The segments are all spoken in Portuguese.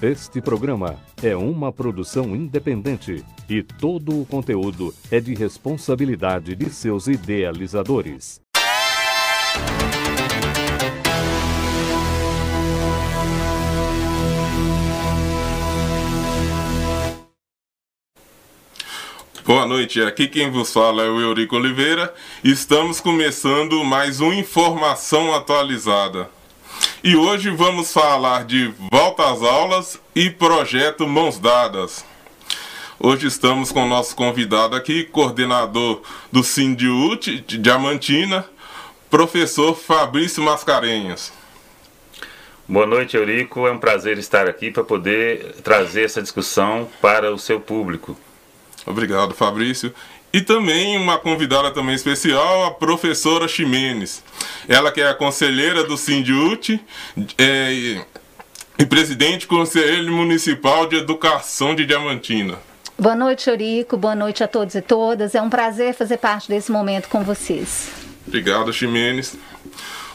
Este programa é uma produção independente e todo o conteúdo é de responsabilidade de seus idealizadores. Boa noite, aqui quem vos fala é o Eurico Oliveira. Estamos começando mais uma informação atualizada. E hoje vamos falar de volta às aulas e projeto Mãos Dadas. Hoje estamos com o nosso convidado aqui, coordenador do Sindiut de Diamantina, professor Fabrício Mascarenhas. Boa noite, Eurico. É um prazer estar aqui para poder trazer essa discussão para o seu público. Obrigado, Fabrício. E também uma convidada também especial, a professora Ximenes. Ela que é a conselheira do Sindiut é, e, e presidente do Conselho Municipal de Educação de Diamantina. Boa noite, Eurico. Boa noite a todos e todas. É um prazer fazer parte desse momento com vocês. Obrigado, Ximenes.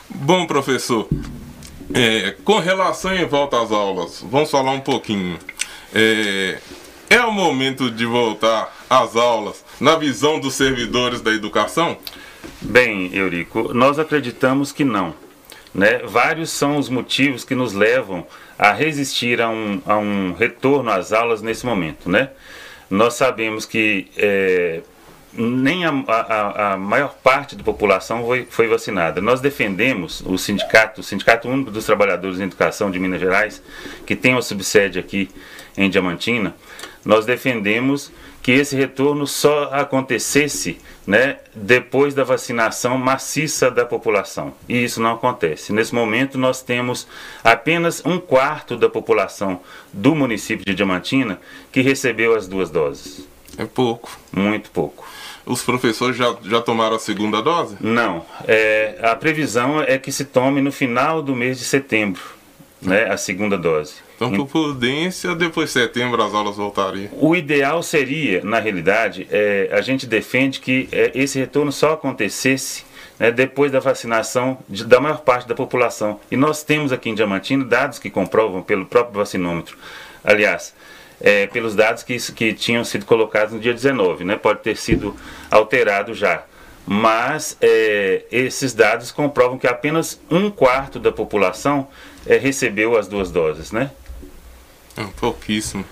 Bom, professor, é, com relação em volta às aulas, vamos falar um pouquinho. É, é o momento de voltar às aulas na visão dos servidores da educação? Bem, Eurico, nós acreditamos que não. Né? Vários são os motivos que nos levam a resistir a um, a um retorno às aulas nesse momento. Né? Nós sabemos que é, nem a, a, a, maior parte da população foi, foi, vacinada. Nós defendemos o sindicato, o Sindicato Único dos Trabalhadores em Educação de Minas Gerais, que tem uma subsede aqui em Diamantina, nós defendemos que esse retorno só acontecesse né, depois da vacinação maciça da população. E isso não acontece. Nesse momento, nós temos apenas um quarto da população do município de Diamantina que recebeu as duas doses. É pouco. Muito pouco. Os professores já, já tomaram a segunda dose? Não. É, a previsão é que se tome no final do mês de setembro né, a segunda dose. Então, por prudência, depois de setembro as aulas voltariam. O ideal seria, na realidade, é, a gente defende que é, esse retorno só acontecesse né, depois da vacinação de, da maior parte da população. E nós temos aqui em Diamantino dados que comprovam pelo próprio vacinômetro. Aliás, é, pelos dados que, que tinham sido colocados no dia 19, né, pode ter sido alterado já mas é, esses dados comprovam que apenas um quarto da população é, recebeu as duas doses, né? É pouquíssimo,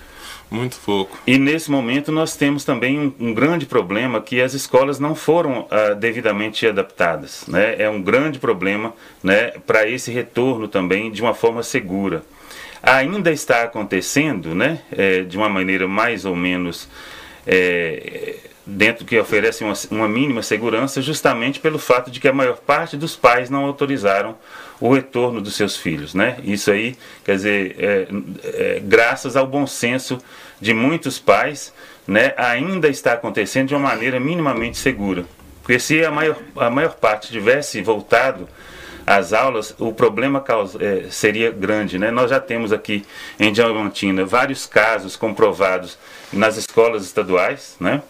muito pouco. E nesse momento nós temos também um, um grande problema que as escolas não foram ah, devidamente adaptadas, né? É um grande problema, né, para esse retorno também de uma forma segura. Ainda está acontecendo, né, é, de uma maneira mais ou menos é, dentro que oferece uma, uma, mínima segurança, justamente pelo fato de que a maior parte dos pais não autorizaram o retorno dos seus filhos, né? Isso aí, quer dizer, é, é, graças ao bom senso de muitos pais, né, ainda está acontecendo de uma maneira minimamente segura. Porque se a maior, a maior parte tivesse voltado às aulas, o problema causa, é, seria grande, né? Nós já temos aqui em Diamantina vários casos comprovados nas escolas estaduais, né?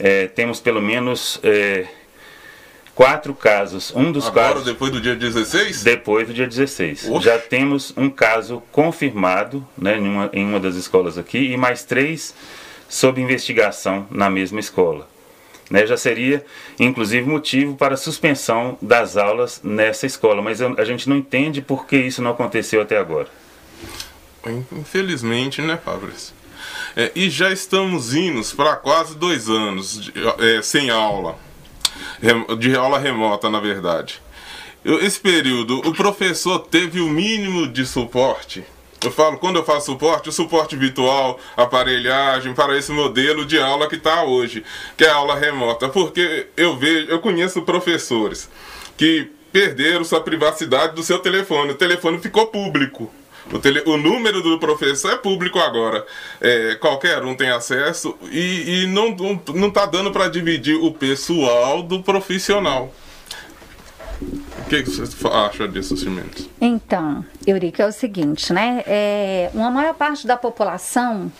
é, temos pelo menos é, quatro casos. Um dos Agora, casos. depois do dia 16? Depois do dia 16. Oxe. Já temos um caso confirmado né, em, uma, em uma das escolas aqui e mais três sob investigação na mesma escola. Né, já seria, inclusive, motivo para suspensão das aulas nessa escola, mas a gente não entende por que isso não aconteceu até agora. Infelizmente, né, Fabrício? É, e já estamos indo para quase dois anos de, é, sem aula, de aula remota, na verdade. Esse período, o professor teve o mínimo de suporte. Eu falo, quando eu faço suporte, o suporte virtual, aparelhagem para esse modelo de aula que está hoje, que é a aula remota. Porque eu vejo, eu conheço professores que perderam sua privacidade do seu telefone. O telefone ficou público. O, tele, o número do professor é público agora. É, qualquer um tem acesso e, e não, não, não tá dando para dividir o pessoal do profissional. O que, você acha disso, Cimentos? Então, Eurico, é o seguinte, né? É, uma maior parte da população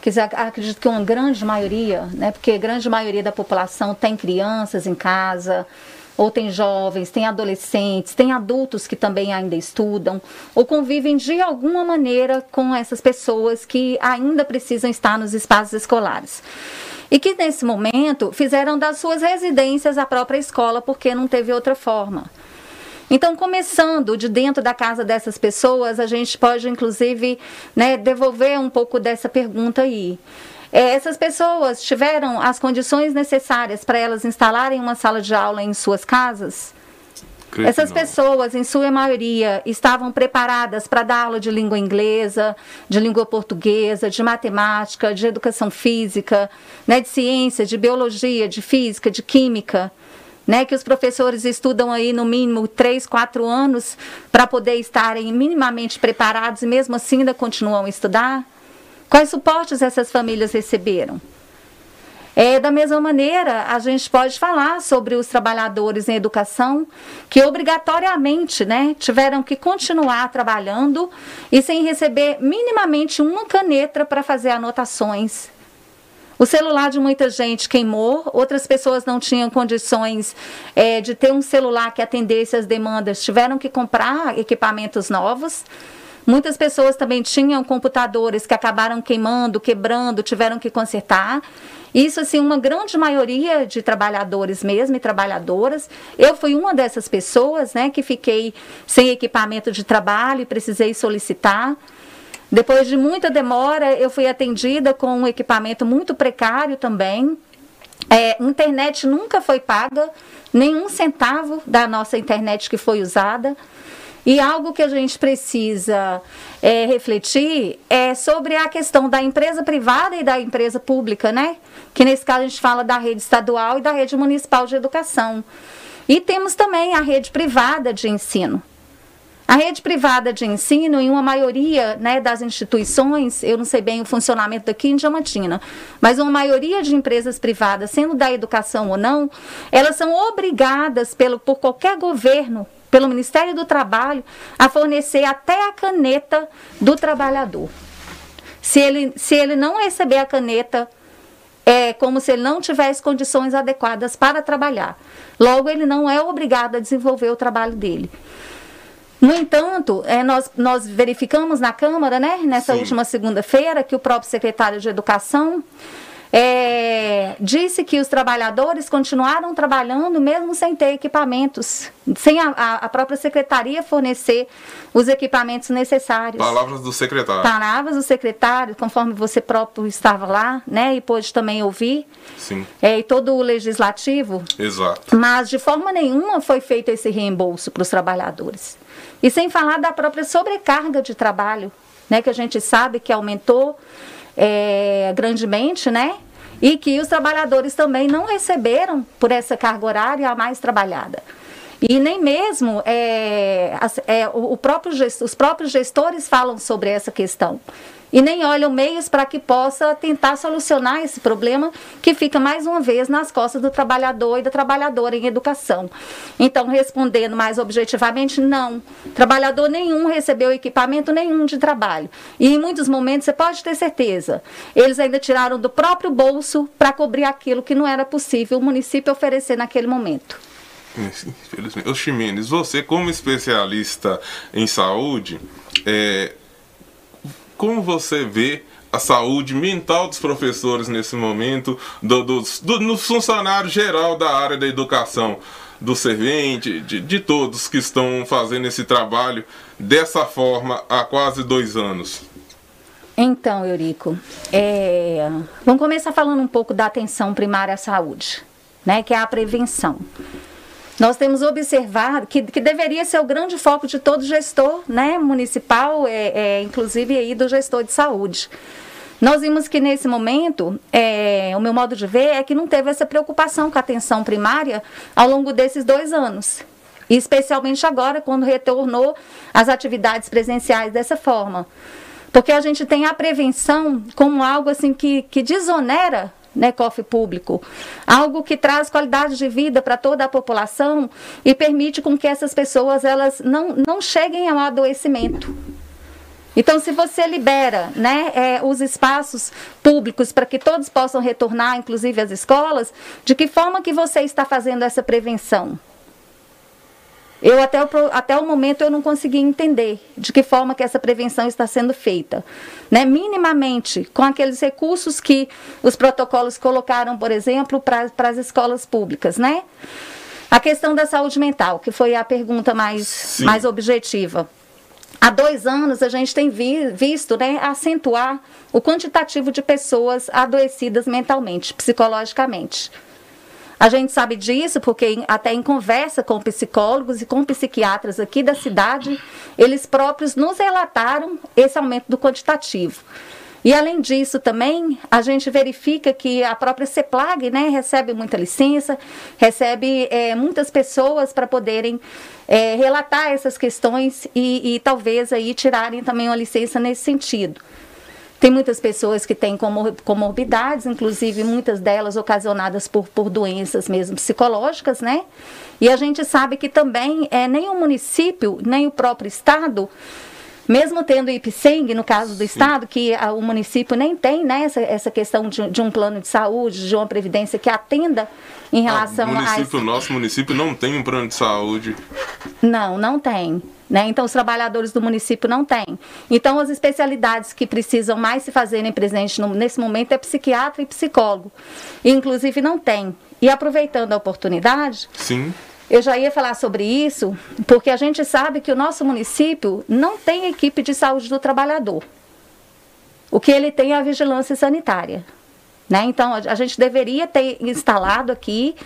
quer dizer, acredito que uma grande maioria, né, porque a grande maioria da população tem crianças em casa, ou tem jovens, tem adolescentes, tem adultos que também ainda estudam, ou convivem de alguma maneira com essas pessoas que ainda precisam estar nos espaços escolares e que nesse momento fizeram das suas residências a própria escola porque não teve outra forma. Então, começando de dentro da casa dessas pessoas, a gente pode, inclusive, né, devolver um pouco dessa pergunta aí. É, essas pessoas tiveram as condições necessárias para elas instalarem uma sala de aula em suas casas? Essas pessoas, em sua maioria, estavam preparadas para dar aula de língua inglesa, de língua portuguesa, de matemática, de educação física, né, de ciência, de biologia, de física, de química né, que os professores estudam aí no mínimo três, quatro anos para poder estarem minimamente preparados e mesmo assim ainda continuam a estudar? Quais suportes essas famílias receberam? É, da mesma maneira, a gente pode falar sobre os trabalhadores em educação que obrigatoriamente né, tiveram que continuar trabalhando e sem receber minimamente uma caneta para fazer anotações o celular de muita gente queimou, outras pessoas não tinham condições é, de ter um celular que atendesse as demandas, tiveram que comprar equipamentos novos. Muitas pessoas também tinham computadores que acabaram queimando, quebrando, tiveram que consertar. Isso, assim, uma grande maioria de trabalhadores mesmo e trabalhadoras. Eu fui uma dessas pessoas, né, que fiquei sem equipamento de trabalho e precisei solicitar. Depois de muita demora, eu fui atendida com um equipamento muito precário também. É, internet nunca foi paga, nenhum centavo da nossa internet que foi usada. E algo que a gente precisa é, refletir é sobre a questão da empresa privada e da empresa pública, né? Que nesse caso a gente fala da rede estadual e da rede municipal de educação. E temos também a rede privada de ensino. A rede privada de ensino, em uma maioria né, das instituições, eu não sei bem o funcionamento daqui em Diamantina, mas uma maioria de empresas privadas, sendo da educação ou não, elas são obrigadas pelo, por qualquer governo, pelo Ministério do Trabalho, a fornecer até a caneta do trabalhador. Se ele, se ele não receber a caneta, é como se ele não tivesse condições adequadas para trabalhar. Logo, ele não é obrigado a desenvolver o trabalho dele. No entanto, é, nós, nós verificamos na Câmara, né, nessa Sim. última segunda-feira, que o próprio secretário de Educação é, disse que os trabalhadores continuaram trabalhando mesmo sem ter equipamentos, sem a, a, própria secretaria fornecer os equipamentos necessários. Palavras do secretário. Palavras do secretário, conforme você próprio estava lá, né, e pôde também ouvir. Sim. É, e todo o legislativo. Exato. Mas de forma nenhuma foi feito esse reembolso para os trabalhadores. E sem falar da própria sobrecarga de trabalho, né, que a gente sabe que aumentou é, grandemente, né? E que os trabalhadores também não receberam por essa carga horária a mais trabalhada. E nem mesmo é, é, o, próprio, os próprios gestores falam sobre essa questão e nem olham meios para que possa tentar solucionar esse problema que fica mais uma vez nas costas do trabalhador e da trabalhadora em educação. Então, respondendo mais objetivamente, não. Trabalhador nenhum recebeu equipamento nenhum de trabalho. E em muitos momentos, você pode ter certeza, eles ainda tiraram do próprio bolso para cobrir aquilo que não era possível o município oferecer naquele momento. Infelizmente. Ô Ximenes, você como especialista em saúde, é, como você vê a saúde mental dos professores nesse momento, do, do, do, no funcionário geral da área da educação, do servente, de, de todos que estão fazendo esse trabalho dessa forma há quase dois anos? Então, Eurico, é... vamos começar falando um pouco da atenção primária à saúde, né, que é a prevenção. Nós temos observado que, que deveria ser o grande foco de todo gestor né, municipal, é, é, inclusive aí do gestor de saúde. Nós vimos que nesse momento, é, o meu modo de ver é que não teve essa preocupação com a atenção primária ao longo desses dois anos. E especialmente agora, quando retornou as atividades presenciais dessa forma. Porque a gente tem a prevenção como algo assim que, que desonera né, cofre público, algo que traz qualidade de vida para toda a população e permite com que essas pessoas elas não, não cheguem ao adoecimento. Então, se você libera né, é, os espaços públicos para que todos possam retornar, inclusive as escolas, de que forma que você está fazendo essa prevenção? Eu até o, até o momento eu não consegui entender de que forma que essa prevenção está sendo feita. Né? Minimamente, com aqueles recursos que os protocolos colocaram, por exemplo, para as escolas públicas, né? A questão da saúde mental, que foi a pergunta mais, mais objetiva. Há dois anos a gente tem vi, visto né, acentuar o quantitativo de pessoas adoecidas mentalmente, psicologicamente. A gente sabe disso porque até em conversa com psicólogos e com psiquiatras aqui da cidade, eles próprios nos relataram esse aumento do quantitativo. E além disso também, a gente verifica que a própria CEPLAG né, recebe muita licença, recebe é, muitas pessoas para poderem é, relatar essas questões e, e talvez aí tirarem também uma licença nesse sentido. Tem muitas pessoas que têm comorbidades, inclusive muitas delas ocasionadas por, por doenças mesmo psicológicas, né? E a gente sabe que também é, nem o município, nem o próprio Estado mesmo tendo IPSENG, no caso do Estado, que a, o município nem tem né, essa, essa questão de, de, um plano de saúde, de uma previdência que atenda em ah, relação a. O município, a... nosso município não tem um plano de saúde. Não, não tem. Né? Então, os trabalhadores do município não têm. Então, as especialidades que precisam mais se fazerem presente no, nesse momento é psiquiatra e psicólogo. E, inclusive, não tem. E aproveitando a oportunidade, Sim. Eu já ia falar sobre isso, porque a gente sabe que o nosso município não tem equipe de saúde do trabalhador. O que ele tem é a vigilância sanitária. Né? Então, a, gente deveria ter instalado aqui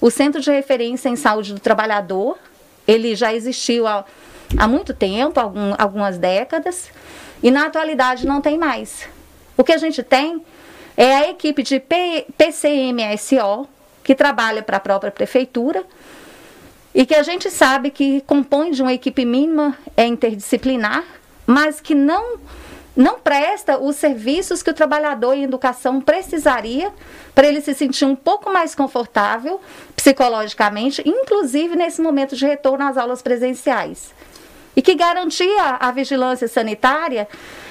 o Centro de Referência em Saúde do Trabalhador. Ele já existiu há há muito tempo, algum, algumas décadas, e na atualidade não tem mais. O que a gente tem é a equipe de P, PCMSO, que trabalha para a própria prefeitura, e que a gente sabe que compõe de uma equipe mínima é interdisciplinar, mas que não não presta os serviços que o trabalhador em educação precisaria para ele se sentir um pouco mais confortável psicologicamente, inclusive nesse momento de retorno às aulas presenciais. E que garantia a vigilância sanitária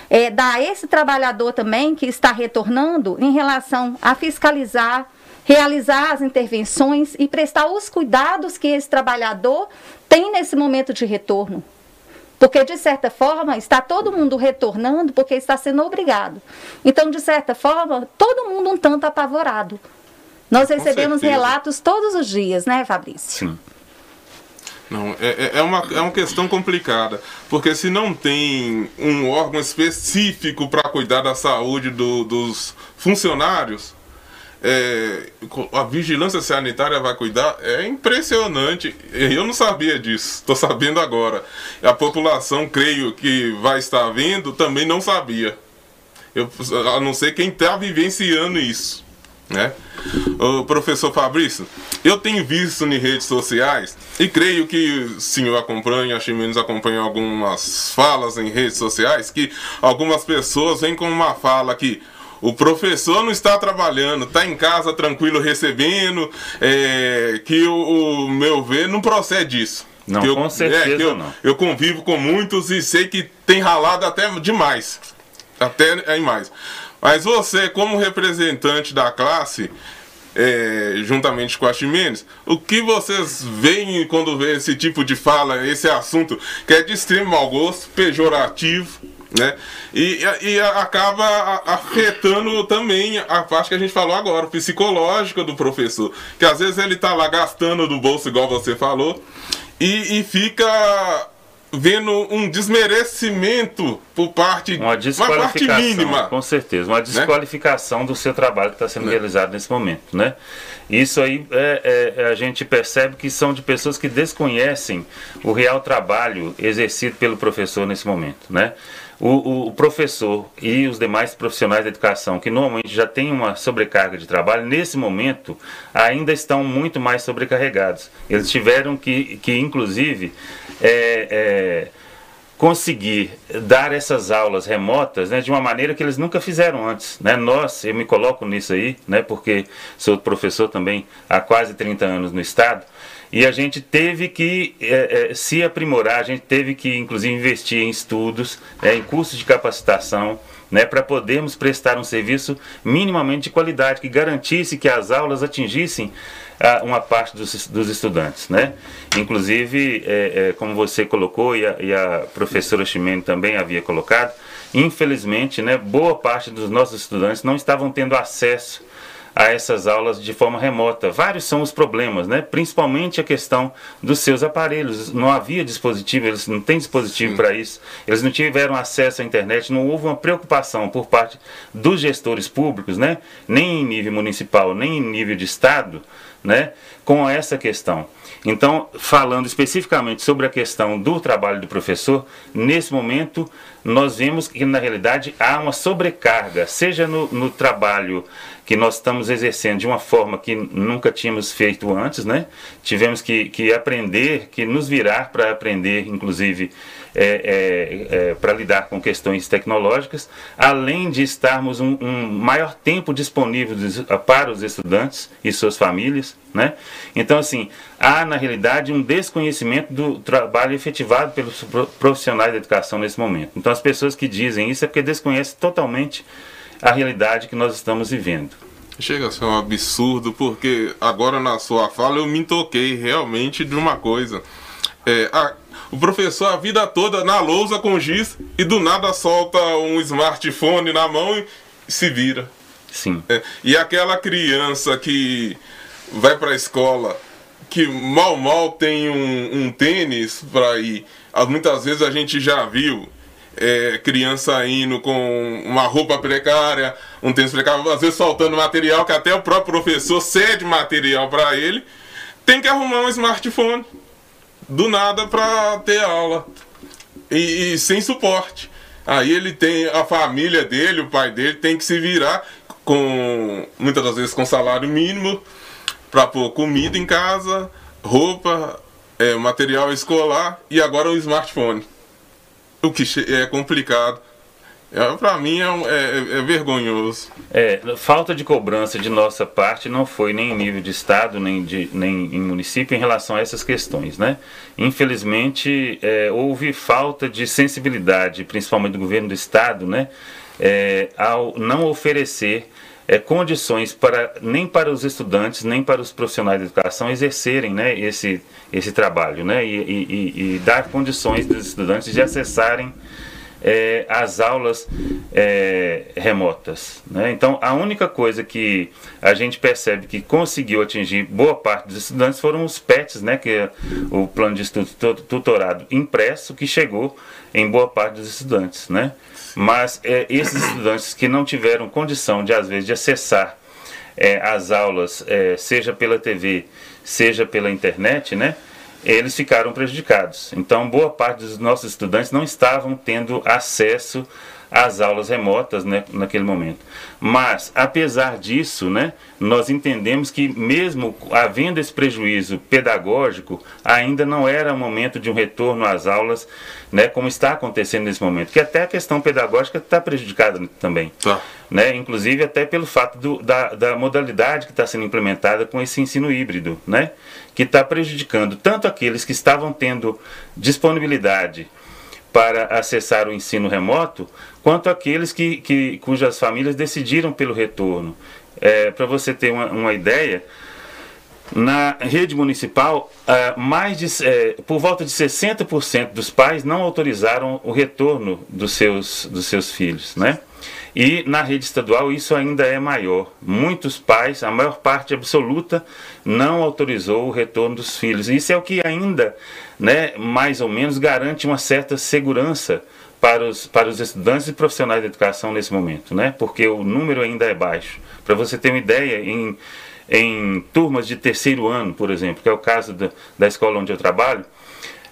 é, dá a esse trabalhador também que está retornando em relação a fiscalizar, realizar as intervenções e prestar os cuidados que esse trabalhador tem nesse momento de retorno. Porque, de certa forma, está todo mundo retornando porque está sendo obrigado. Então, de certa forma, todo mundo um tanto apavorado. Nós recebemos relatos todos os dias, né, Fabrício? Sim. Não, é, é, é, uma, é uma questão complicada, porque se não tem um órgão específico para cuidar da saúde do, dos funcionários, é, a vigilância sanitária vai cuidar, é impressionante. Eu não sabia disso, estou sabendo agora. A população, creio que vai estar vendo, também não sabia. Eu, a não ser quem está vivenciando isso. Né? Professor Fabrício, eu tenho visto em redes sociais e creio que o senhor acompanha, a menos acompanha algumas falas em redes sociais que algumas pessoas vêm com uma fala que o professor não está trabalhando, está em casa tranquilo recebendo, é, que o, o, meu ver não procede isso. Não, eu, com certeza é, eu, não. Eu convivo com muitos e sei que tem ralado até demais. Até é mais. Mas você, como representante da classe, é, juntamente com a Ximenes, o que vocês veem quando vê esse tipo de fala, esse assunto que é de extremo mau gosto, pejorativo, né? E, e acaba afetando também a parte que a gente falou agora, psicológica do professor, que às vezes ele tá lá gastando do bolso, igual você falou, e, e fica vendo um desmerecimento por parte uma desqualificação, uma parte mínima com certeza uma né? desqualificação né? do seu trabalho que está sendo né? realizado nesse momento né isso aí é, é, a gente percebe que são de pessoas que desconhecem o real trabalho exercido pelo professor nesse momento né o, o, professor e os demais profissionais da educação, que normalmente já têm uma sobrecarga de trabalho, nesse momento ainda estão muito mais sobrecarregados. Eles tiveram que, que inclusive, é, é, conseguir dar essas aulas remotas né, de uma maneira que eles nunca fizeram antes. Né? Nós, eu me coloco nisso aí, né, porque sou professor também há quase 30 anos no Estado, e a gente teve que é, é, se aprimorar, a gente teve que, inclusive, investir em estudos, é, em cursos de capacitação, né, para podermos prestar um serviço minimamente de qualidade, que garantisse que as aulas atingissem ah, uma parte dos, dos estudantes. Né? Inclusive, é, como você colocou e a, e a professora Ximene também havia colocado, infelizmente, né, boa parte dos nossos estudantes não estavam tendo acesso a essas aulas de forma remota. Vários são os problemas, né? principalmente a questão dos seus aparelhos. Não havia dispositivo, eles não têm dispositivo para isso, eles não tiveram acesso à internet, não houve uma preocupação por parte dos gestores públicos, né? nem em nível municipal, nem em nível de Estado, né? com essa questão. Então, falando especificamente sobre a questão do trabalho do professor, nesse momento nós vemos que na realidade há uma sobrecarga, seja no, no trabalho que nós estamos exercendo de uma forma que nunca tínhamos feito antes, né? Tivemos que, que aprender, que nos virar para aprender, inclusive, é, é, é, para lidar com questões tecnológicas, além de estarmos um, um maior tempo disponível para os estudantes e suas famílias, né? Então, assim, há na realidade um desconhecimento do trabalho efetivado pelos profissionais da educação nesse momento. Então, as pessoas que dizem isso é porque desconhecem totalmente a realidade que nós estamos vivendo. Chega a ser um absurdo, porque agora na sua fala eu me toquei realmente de uma coisa. É, a, o professor a vida toda na lousa com giz e do nada solta um smartphone na mão e se vira. Sim. É, e aquela criança que vai para a escola, que mal mal tem um, um tênis para ir, muitas vezes a gente já viu é, criança indo com uma roupa precária, um tênis precário, às vezes faltando material, que até o próprio professor cede material para ele, tem que arrumar um smartphone do nada para ter aula e, e, sem suporte. Aí ele tem a família dele, o pai dele tem que se virar com muitas das vezes com salário mínimo para pôr comida em casa, roupa, é, material escolar e agora o smartphone o que é complicado. É, para mim é, é, é, vergonhoso. É, falta de cobrança de nossa parte não foi nem em nível de Estado, nem, de, nem em município em relação a essas questões. Né? Infelizmente, é, houve falta de sensibilidade, principalmente do governo do Estado, né? É, ao não oferecer é, condições para nem para os estudantes nem para os profissionais de educação exercerem né, esse, esse trabalho né, e, e, e dar condições dos estudantes de acessarem é, as aulas é, remotas. Né? Então, a única coisa que a gente percebe que conseguiu atingir boa parte dos estudantes foram os PETs, né, que é o plano de estudo tutorado impresso, que chegou em boa parte dos estudantes. Né? Mas é, esses estudantes que não tiveram condição, de às vezes, de acessar é, as aulas, é, seja pela TV, seja pela internet, né? eles ficaram prejudicados. Então, boa parte dos nossos estudantes não estavam tendo acesso às aulas remotas né, naquele momento. Mas, apesar disso, né, nós entendemos que, mesmo havendo esse prejuízo pedagógico, ainda não era o momento de um retorno às aulas, né, como está acontecendo nesse momento. Que até a questão pedagógica está prejudicada também. Tá. Né, inclusive, até pelo fato do, da, da modalidade que está sendo implementada com esse ensino híbrido, né, que está prejudicando tanto aqueles que estavam tendo disponibilidade para acessar o ensino remoto, quanto aqueles que, que, cujas famílias decidiram pelo retorno. É, Para você ter uma, uma, ideia, na rede municipal, uh, mais de, é, por volta de 60% dos pais não autorizaram o retorno dos seus, dos seus filhos. Né? E na rede estadual isso ainda é maior. Muitos pais, a maior parte absoluta, não autorizou o retorno dos filhos. Isso é o que ainda, né, mais ou menos, garante uma certa segurança para os, para os estudantes e profissionais de educação nesse momento, né? porque o número ainda é baixo. Para você ter uma ideia, em, em turmas de terceiro ano, por exemplo, que é o caso da, da escola onde eu trabalho,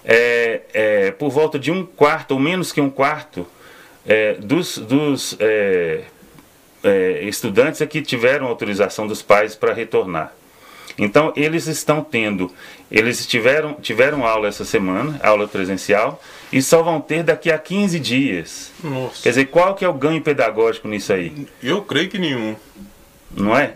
é, é, por volta de um quarto, ou menos que um quarto, é, dos, dos é, é, estudantes é que tiveram autorização dos pais para retornar. Então, eles estão tendo, eles tiveram, tiveram aula essa semana, aula presencial, e só vão ter daqui a 15 dias. Nossa. Quer dizer, qual que é o ganho pedagógico nisso aí? Eu creio que nenhum. Não é?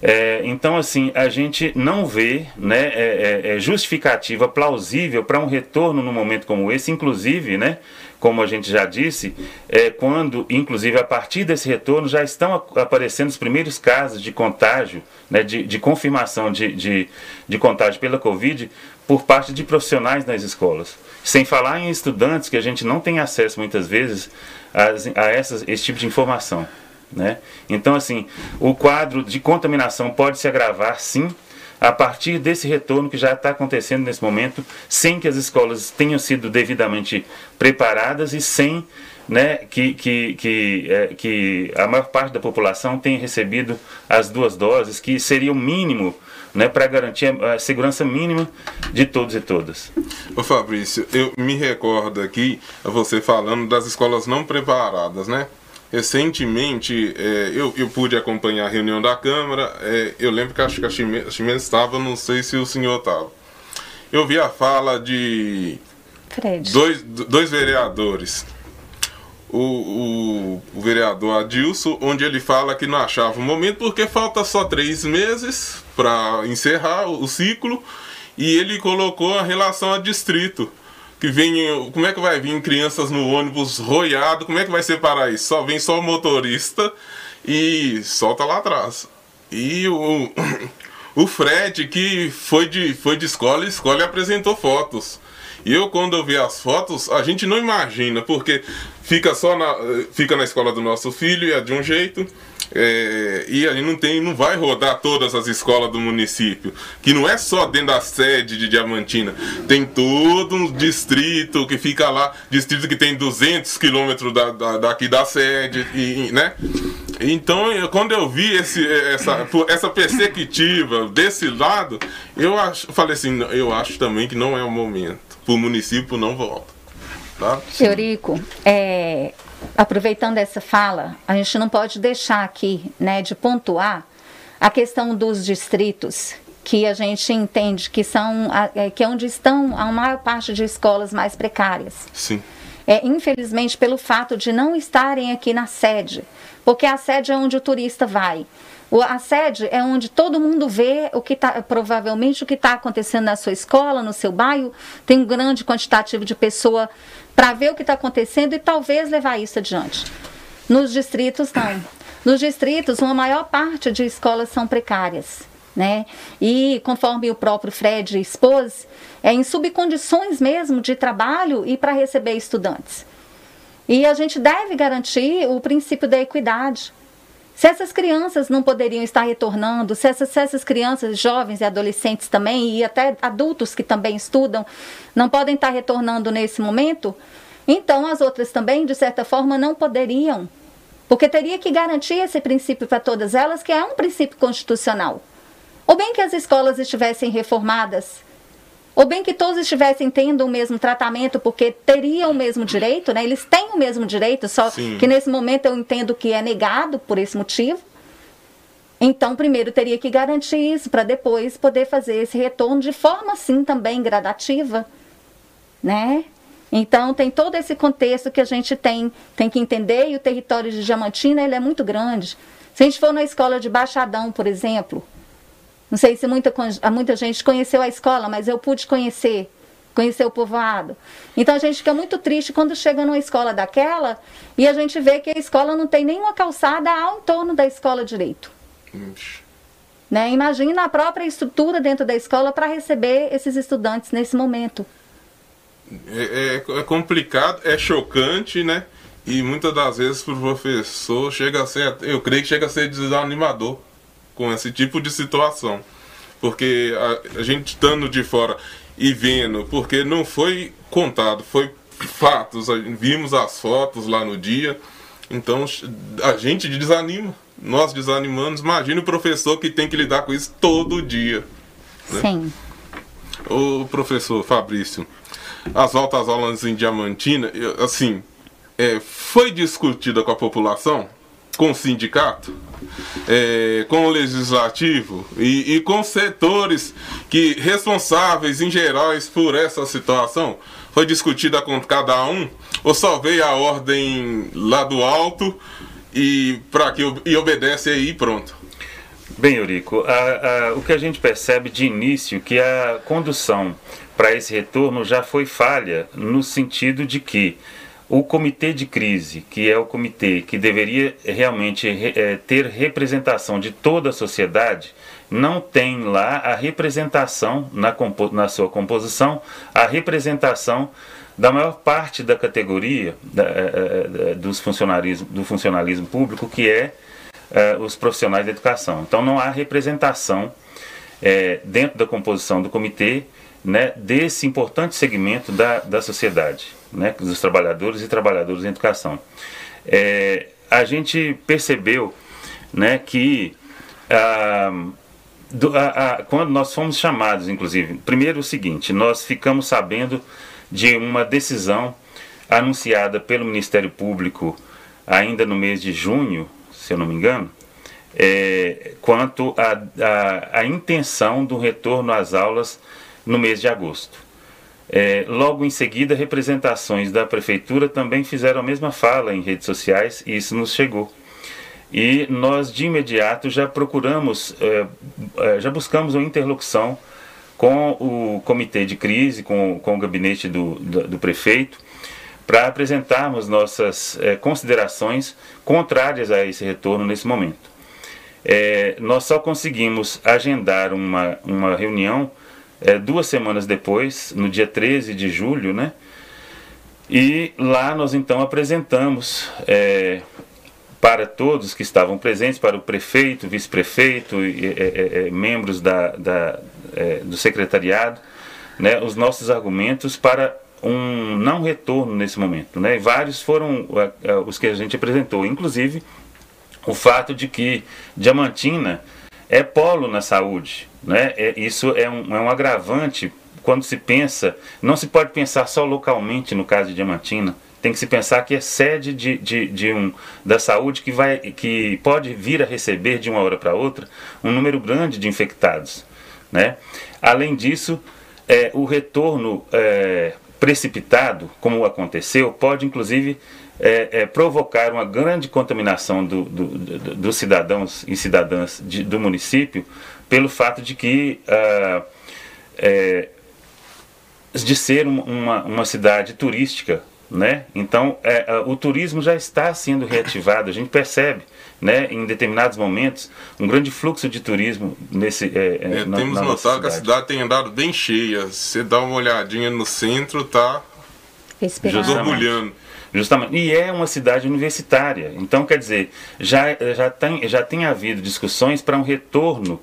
É, então, assim, a gente não vê né, é, é, é justificativa plausível para um retorno num momento como esse, inclusive, né, como a gente já disse, é, quando, inclusive, a partir desse retorno já estão aparecendo os primeiros casos de contágio, né, de, de confirmação de, de, de contágio pela Covid por parte de profissionais nas escolas. Sem falar em estudantes que a gente não tem acesso muitas vezes a, a essas, esse tipo de informação. Né? Então, assim, o quadro de contaminação pode se agravar, sim, a partir desse retorno que já está acontecendo nesse momento, sem que as escolas tenham sido devidamente preparadas e sem né, que, que, que, é, que a maior parte da população tenha recebido as duas doses, que seria o mínimo né, para garantir a segurança mínima de todos e todas. Ô Fabrício, eu me recordo aqui você falando das escolas não preparadas, né? Recentemente, é, eu, eu pude acompanhar a reunião da Câmara. É, eu lembro que acho que a Chimena estava, não sei se o senhor estava. Eu vi a fala de dois, dois vereadores. O, o, o, vereador Adilson, onde ele fala que não achava o momento porque falta só três meses para encerrar o ciclo e ele colocou a relação a distrito que vem. Como é que vai vir crianças no ônibus roiado? Como é que vai separar isso? Só vem só o motorista e solta lá atrás. E o, o Fred, que foi de, foi de escola, escola e apresentou fotos. E eu, quando eu vi as fotos, a gente não imagina, porque fica só na, fica na escola do nosso filho e é de um jeito. É, e aí não tem, não vai rodar todas as escolas do município, que não é só dentro da sede de Diamantina, tem todo um distrito que fica lá, distrito que tem 200 quilômetros da, da, daqui da sede, e, né? Então, eu, quando eu vi esse, essa, essa perspectiva desse lado, eu acho, falei assim, eu acho também que não é o momento, o município não volta. Tá? É, aproveitando essa fala, a gente não pode deixar aqui né, de pontuar a questão dos distritos, que a gente entende que são é, que é onde estão a maior parte de escolas mais precárias. Sim. É, infelizmente, pelo fato de não estarem aqui na sede, porque a sede é onde o turista vai. A sede é onde todo mundo vê o que tá, provavelmente o que está acontecendo na sua escola, no seu bairro, tem um grande quantitativo de pessoa para ver o que está acontecendo e talvez levar isso adiante. Nos distritos, não. Nos distritos, uma maior parte de escolas são precárias. Né? E conforme o próprio Fred expôs, é em subcondições mesmo de trabalho e para receber estudantes. E a gente deve garantir o princípio da equidade. Se essas crianças não poderiam estar retornando, se essas, se essas crianças, jovens e adolescentes também, e até adultos que também estudam, não podem estar retornando nesse momento, então as outras também, de certa forma, não poderiam. Porque teria que garantir esse princípio para todas elas, que é um princípio constitucional. Ou bem que as escolas estivessem reformadas ou bem que todos estivessem tendo o mesmo tratamento, porque teriam o mesmo direito, né? Eles têm o mesmo direito, só Sim. que nesse momento eu entendo que é negado por esse motivo. Então, primeiro teria que garantir isso, para depois poder fazer esse retorno de forma, sim, também gradativa, né? Então, tem todo esse contexto que a gente tem, tem que entender, e o território de Diamantina, ele é muito grande. Se a gente for na escola de Baixadão, por exemplo, não sei se muita, muita gente conheceu a escola, mas eu pude conhecer, conhecer o povoado. Então a gente fica muito triste quando chega numa escola daquela e a gente vê que a escola não tem nenhuma calçada ao entorno da escola direito. Né? Imagina a própria estrutura dentro da escola para receber esses estudantes nesse momento. É, é, é, complicado, é chocante, né? E muitas das vezes para o professor chega a ser, eu creio que chega a ser desanimador com esse tipo de situação. Porque a, a gente estando de fora e vendo, porque não foi contado, foi fatos, vimos as fotos lá no dia, então a gente desanima, nós desanimamos. Imagina o professor que tem que lidar com isso todo dia. Né? Sim. O professor Fabrício, as altas aulas em Diamantina, assim, é, foi discutida com a população, com o sindicato? é, com o legislativo e, e, com setores que responsáveis em geral por essa situação? Foi discutida com cada um? Ou só veio a ordem lá do alto e para que e obedece aí pronto? Bem, Eurico, a, a, o que a gente percebe de início que a condução para esse retorno já foi falha no sentido de que o comitê de crise, que é o comitê que deveria realmente é, ter representação de toda a sociedade, não tem lá a representação na, na sua composição, a representação da maior parte da categoria da, uh, dos funcionalismo, do funcionalismo público, que é uh, os profissionais da educação. Então não há representação dentro da composição do comitê né, desse importante segmento da, da sociedade, né, dos trabalhadores e trabalhadoras em educação. a gente percebeu né, que ah, do, a, a, quando nós fomos chamados, inclusive, primeiro o seguinte, nós ficamos sabendo de uma decisão anunciada pelo Ministério Público ainda no mês de junho, se eu não me engano, é, quanto à intenção do retorno às aulas no mês de agosto. É, logo em seguida, representações da prefeitura também fizeram a mesma fala em redes sociais e isso nos chegou. E nós de imediato já procuramos, é, é, já buscamos uma interlocução com o comitê de crise, com, com o gabinete do, do, do prefeito, para apresentarmos nossas é, considerações contrárias a esse retorno nesse momento. É, nós só conseguimos agendar uma, uma reunião é, duas semanas depois, no dia 13 de julho, né? E lá nós então apresentamos é, para todos que estavam presentes, para o prefeito, vice-prefeito e, e, e, membros da, da é, do secretariado, né, os nossos argumentos para um não retorno nesse momento. Né? vários foram os que a gente apresentou, inclusive o fato de que Diamantina é polo na saúde. Né? É, isso é um, é um agravante quando se pensa, não se pode pensar só localmente no caso de Diamantina, tem que se pensar que é sede de, de, de um, da saúde que, vai, que pode vir a receber de uma hora para outra um número grande de infectados. Né? Além disso, é, o retorno é, precipitado, como aconteceu, pode inclusive é, é, provocar uma grande contaminação dos do, do, do cidadãos e cidadãs de, do município pelo fato de que ah, é, de ser uma, uma cidade turística né? Então, é, o turismo já está sendo reativado, a gente percebe né, em determinados momentos um grande fluxo de turismo nesse. É, é, é na, temos na notado que a cidade tem andado bem cheia. Você dá uma olhadinha no centro, tá borbulhando. Justamente. E é uma cidade universitária. Então, quer dizer, já, já, tem, já tem havido discussões para um retorno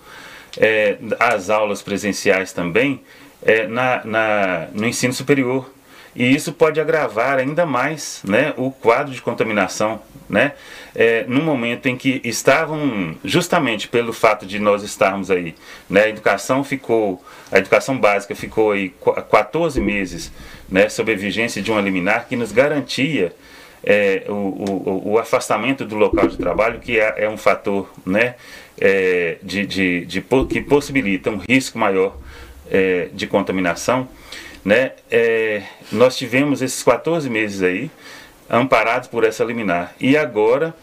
é, às aulas presenciais também é, na, na, no ensino superior. E isso pode agravar ainda mais né, o quadro de contaminação. Né? É, no momento em que estavam, justamente pelo fato de nós estarmos aí, né, a educação ficou, a educação básica ficou aí 14 meses né, sob a vigência de uma liminar que nos garantia é, o, o, o, afastamento do local de trabalho, que é, é um fator né, é, de, de, de, que possibilita um risco maior é, de contaminação né, é, nós tivemos esses 14 meses aí amparados por essa liminar. E agora,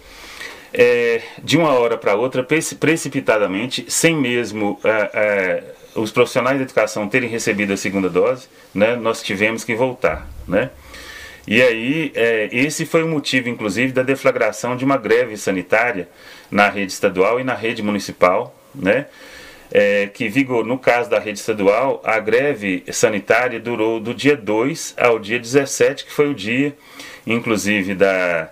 é, de uma hora para outra, precipitadamente, sem mesmo é, é, os profissionais de educação terem recebido a segunda dose, né, nós tivemos que voltar. Né? E aí, esse foi o motivo, inclusive, da deflagração de uma greve sanitária na rede estadual e na rede municipal, né? é, que vigor, no caso da rede estadual, a greve sanitária durou do dia 2 ao dia 17, que foi o dia, inclusive, da,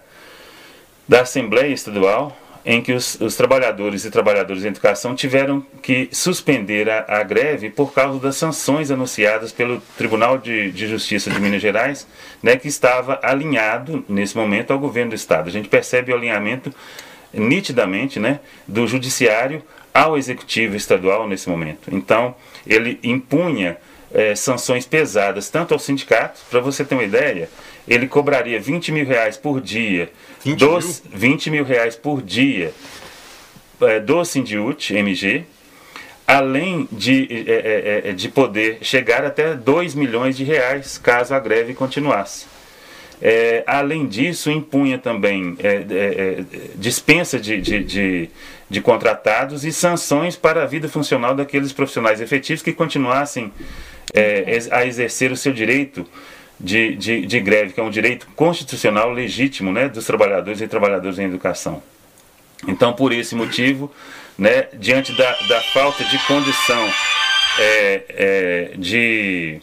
da Assembleia Estadual, em que os, os trabalhadores e trabalhadoras de educação tiveram que suspender a, a, greve por causa das sanções anunciadas pelo Tribunal de, de Justiça de Minas Gerais, né, que estava alinhado, nesse momento, ao governo do Estado. A gente percebe o alinhamento nitidamente né, do Judiciário ao executivo estadual nesse momento. Então, ele impunha é, sanções pesadas tanto ao sindicato, para você ter uma ideia, ele cobraria 20 mil reais por dia, 20 dos, mil? 20 mil reais por dia é, do Sindiut MG, além de, é, de poder chegar até 2 milhões de reais caso a greve continuasse. É, além disso, impunha também é, é, é, dispensa de, de, de, de, contratados e sanções para a vida funcional daqueles profissionais efetivos que continuassem é, a exercer o seu direito de, de, de, greve, que é um direito constitucional legítimo né, dos trabalhadores e trabalhadoras em educação. Então, por esse motivo, né, diante da, da falta de condição é, é, de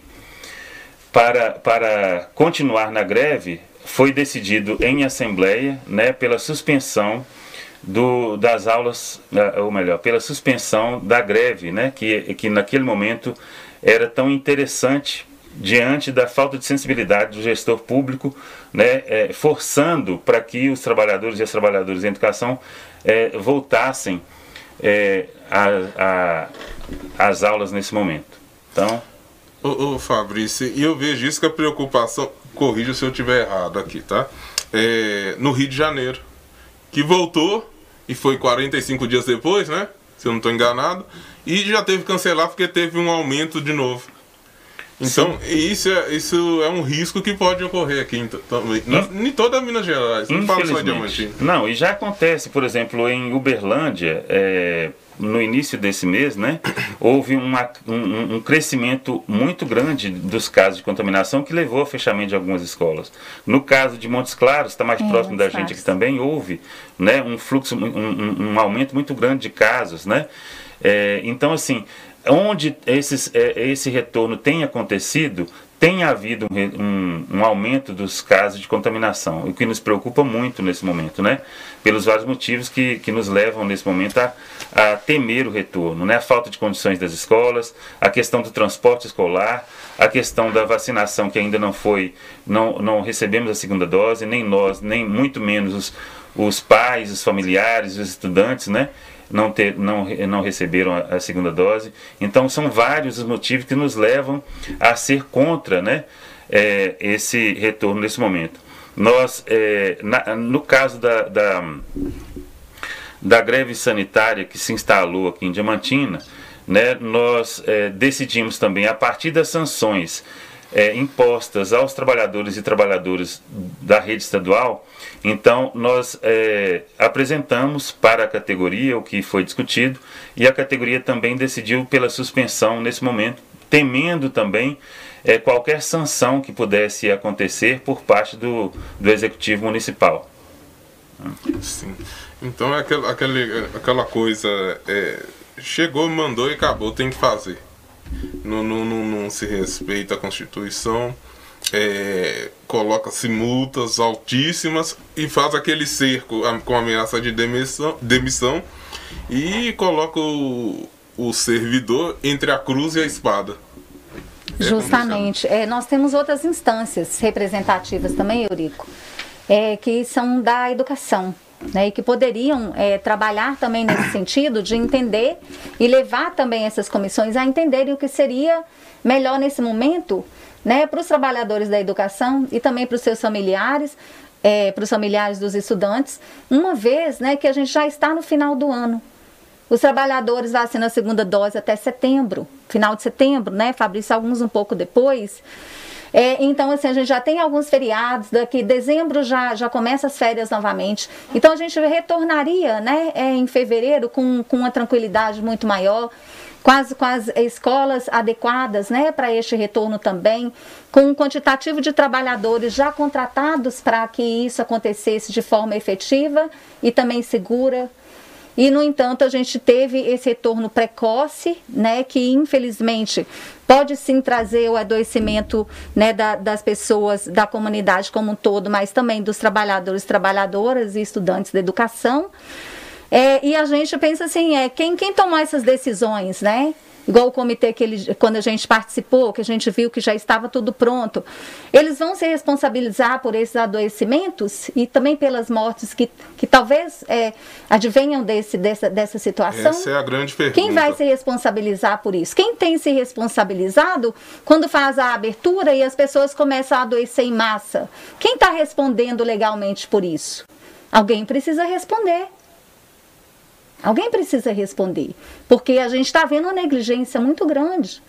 para, para continuar na greve, foi decidido em assembleia né, pela suspensão do, das aulas, né, ou melhor, pela suspensão da greve, né, que, que naquele momento era tão interessante diante da falta de sensibilidade do gestor público, né, é, forçando para que os trabalhadores e as trabalhadoras em educação é, voltassem é, a, a, as aulas nesse momento. Então. Ô, ô Fabrício, e eu vejo isso que a preocupação, corrija se eu estiver errado aqui, tá? É, no Rio de Janeiro, que voltou e foi 45 dias depois, né? Se eu não estou enganado, e já teve que cancelar porque teve um aumento de novo. Então, isso é, isso é um risco que pode ocorrer aqui em, em, em toda Minas Gerais. Não falo só em Diamantina. Não, e já acontece, por exemplo, em Uberlândia, é, no início desse mês, né, houve uma, um, um, crescimento muito grande dos casos de contaminação que levou ao fechamento de algumas escolas. No caso de Montes Claros, está mais é, próximo da gente aqui também, houve né, um fluxo, um, um aumento muito grande de casos. Né? É, então, assim, onde esses, é, esse retorno tem acontecido, tem havido um, um, um, aumento dos casos de contaminação, o que nos preocupa muito nesse momento, né? Pelos vários motivos que, que nos levam nesse momento a, a temer o retorno, né? A falta de condições das escolas, a questão do transporte escolar, a questão da vacinação que ainda não foi, não, não recebemos a segunda dose, nem nós, nem muito menos os, os pais, os familiares, os estudantes, né? Não, ter, não, não receberam a, segunda dose. Então, são vários os motivos que nos levam a ser contra né, é, esse retorno nesse momento. Nós, é, na, no caso da, da, da, greve sanitária que se instalou aqui em Diamantina, né, nós é, decidimos também, a partir das sanções é, impostas aos trabalhadores e trabalhadoras da rede estadual, então nós é, apresentamos para a categoria o que foi discutido e a categoria também decidiu pela suspensão nesse momento, temendo também é, qualquer sanção que pudesse acontecer por parte do, do executivo municipal. Sim. Então é aquela, aquela, aquela coisa, é, chegou, mandou e acabou, tem que fazer não, não, não, não se respeita a Constituição, é, coloca-se multas altíssimas e faz aquele cerco com ameaça de demissão, demissão e coloca o, o servidor entre a cruz e a espada. É Justamente. É, nós temos outras instâncias representativas também, Eurico, é, que são da educação né, e que poderiam é, trabalhar também nesse sentido de entender e levar também essas comissões a entenderem o que seria melhor nesse momento né, para os trabalhadores da educação e também para os seus familiares, é, para os familiares dos estudantes, uma vez né, que a gente já está no final do ano. Os trabalhadores vacinam a segunda dose até setembro, final de setembro, né, Fabrício, alguns um pouco depois. É, então, assim, a gente já tem alguns feriados, daqui dezembro já, já começa as férias novamente. Então, a gente retornaria né, é, em fevereiro com, com uma tranquilidade muito maior com as escolas adequadas né, para este retorno também, com um quantitativo de trabalhadores já contratados para que isso acontecesse de forma efetiva e também segura. E, no entanto, a gente teve esse retorno precoce, né, que infelizmente pode sim trazer o adoecimento né, da, das pessoas, da comunidade como um todo, mas também dos trabalhadores, trabalhadoras e estudantes da educação. É, e a gente pensa assim, é, quem, quem tomou essas decisões, né? Igual o comitê que ele, quando a gente participou, que a gente viu que já estava tudo pronto, eles vão se responsabilizar por esses adoecimentos e também pelas mortes que, que talvez é, advenham desse, dessa, dessa situação? Essa é a grande pergunta. Quem vai se responsabilizar por isso? Quem tem se responsabilizado quando faz a abertura e as pessoas começam a adoecer em massa? Quem está respondendo legalmente por isso? Alguém precisa responder. Alguém precisa responder, porque a gente está vendo uma negligência muito grande.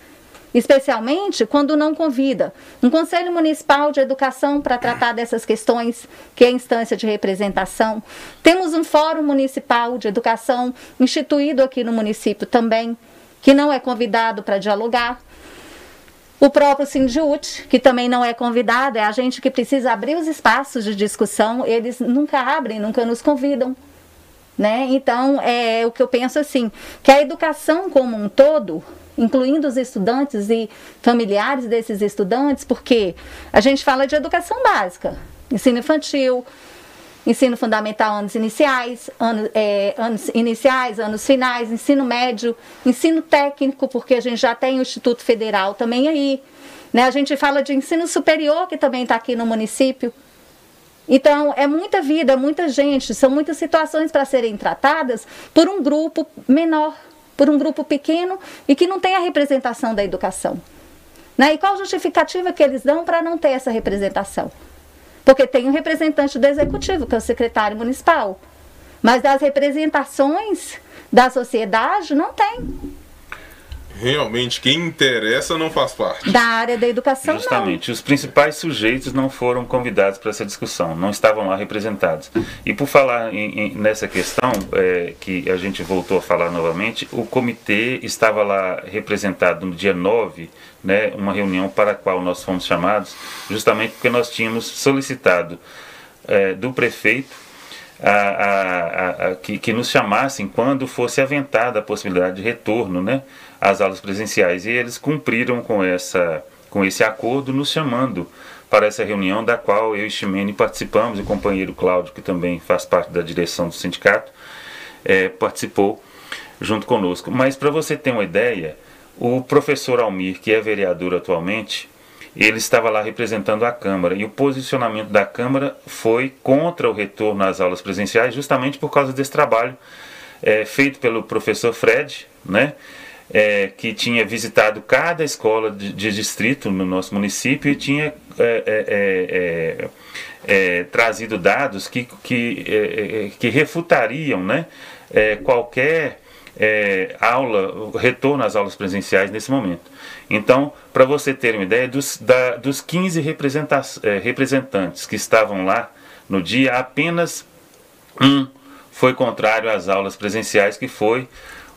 especialmente quando não convida um Conselho Municipal de Educação para tratar dessas questões, que é a instância de representação. Temos um Fórum Municipal de Educação instituído aqui no município também, que não é convidado para dialogar. O próprio Sindiut, que também não é convidado, é a gente que precisa abrir os espaços de discussão, eles nunca abrem, nunca nos convidam. Né? Então, é o que eu penso assim, que a educação como um todo, incluindo os estudantes e familiares desses estudantes, porque a gente fala de educação básica, ensino infantil, ensino fundamental anos iniciais, ano, é, anos iniciais, anos finais, ensino médio, ensino técnico, porque a gente já tem o Instituto Federal também aí. Né? A gente fala de ensino superior, que também está aqui no município. Então, é muita vida, muita gente, são muitas situações para serem tratadas por um grupo menor, por um grupo pequeno e que não tem a representação da educação. Né? E qual justificativa que eles dão para não ter essa representação? Porque tem um representante do executivo, que é o secretário municipal. Mas das representações da sociedade, não tem realmente quem interessa não faz parte. Da área da educação, Justamente. Não. Os principais sujeitos não foram convidados para essa discussão, não estavam lá representados. E por falar em, em, nessa questão, é, que a gente voltou a falar novamente, o comitê estava lá representado no dia 9, né, uma reunião para a qual nós fomos chamados, justamente porque nós tínhamos solicitado é, do prefeito a, a, a, que, que, nos chamassem quando fosse aventada a possibilidade de retorno né, às aulas presenciais. E eles cumpriram com, essa, com esse acordo, nos chamando para essa reunião, da qual eu e Ximene participamos, e o companheiro Cláudio, que também faz parte da direção do sindicato, é, participou junto conosco. Mas para você ter uma ideia, o professor Almir, que é vereador atualmente, ele estava lá representando a Câmara e o posicionamento da Câmara foi contra o retorno às aulas presenciais, justamente por causa desse trabalho é, feito pelo professor Fred, né, é, que tinha visitado cada escola de, de, distrito no nosso município e tinha é, é, é, é trazido dados que, que, que refutariam né, qualquer aula, retorno às aulas presenciais nesse momento. Então, para você ter uma ideia, dos, da, dos 15 é, representantes que estavam lá no dia, apenas um foi contrário às aulas presenciais, que foi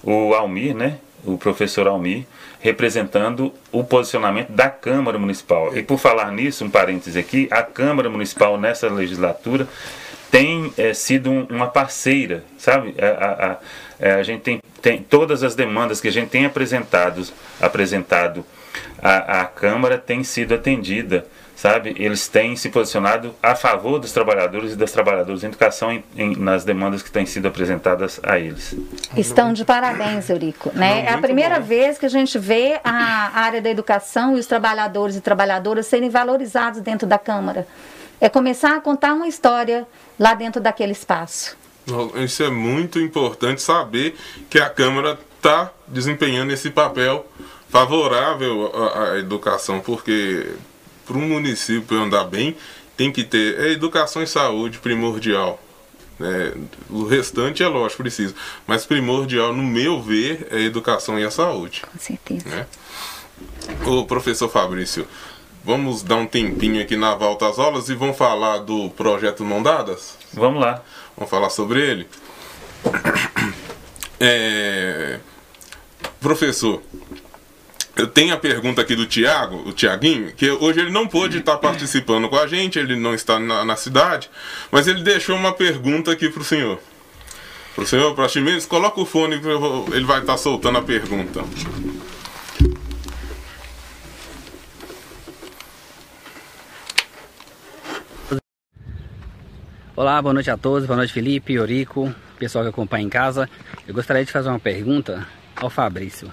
o Almir, né? O professor Almir, representando o posicionamento da Câmara Municipal. E por falar nisso, um parêntese aqui, a Câmara Municipal nessa legislatura tem é, sido um, uma parceira, sabe? A, a, a, é, a, gente tem, tem todas as demandas que a gente tem apresentado, apresentado à, à Câmara tem sido atendida, sabe? Eles têm se posicionado a favor dos trabalhadores e das trabalhadoras em educação em, em, nas demandas que têm sido apresentadas a eles. Estão de parabéns, Eurico. Né? Não, é a primeira bom. vez que a gente vê a área da educação e os trabalhadores e trabalhadoras serem valorizados dentro da Câmara. É começar a contar uma história lá dentro daquele espaço. Isso é muito importante saber que a Câmara está desempenhando esse papel favorável à, à educação, porque para um município andar bem, tem que ter é educação e saúde primordial. Né? O restante é lógico, precisa. Mas primordial, no meu ver, é a educação e a saúde. Com certeza. Né? Ô, professor Fabrício, vamos dar um tempinho aqui na volta às aulas e vamos falar do projeto Mão Dadas? Vamos lá. Vamos falar sobre ele? É... Professor, eu tenho a pergunta aqui do Tiago, o Tiaguinho, que hoje ele não pôde estar participando com a gente, ele não está na, na cidade, mas ele deixou uma pergunta aqui para o senhor. Para o senhor, para Chimenez, coloca o fone, ele vai estar soltando a pergunta. Olá, boa noite a todos, boa noite Felipe, Eurico, pessoal que acompanha em casa. Eu gostaria de fazer uma pergunta ao Fabrício.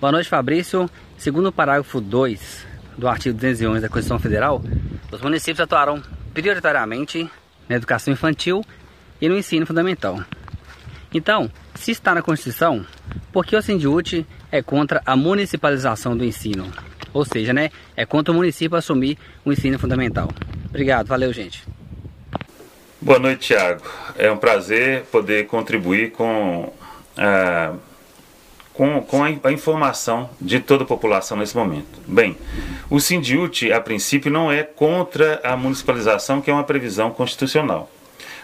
Boa noite, Fabrício. Segundo o parágrafo 2 do artigo 211 da Constituição Federal, os municípios atuarão prioritariamente na educação infantil e no ensino fundamental. Então, se está na Constituição, por que o Sindiúte é contra a municipalização do ensino? Ou seja, né, é contra o município assumir o ensino fundamental. Obrigado, valeu, gente. Boa noite, Tiago. É um prazer poder contribuir com a com, com a, a, informação de toda a população nesse momento. Bem, o Sindiut, a princípio, não é contra a municipalização, que é uma previsão constitucional.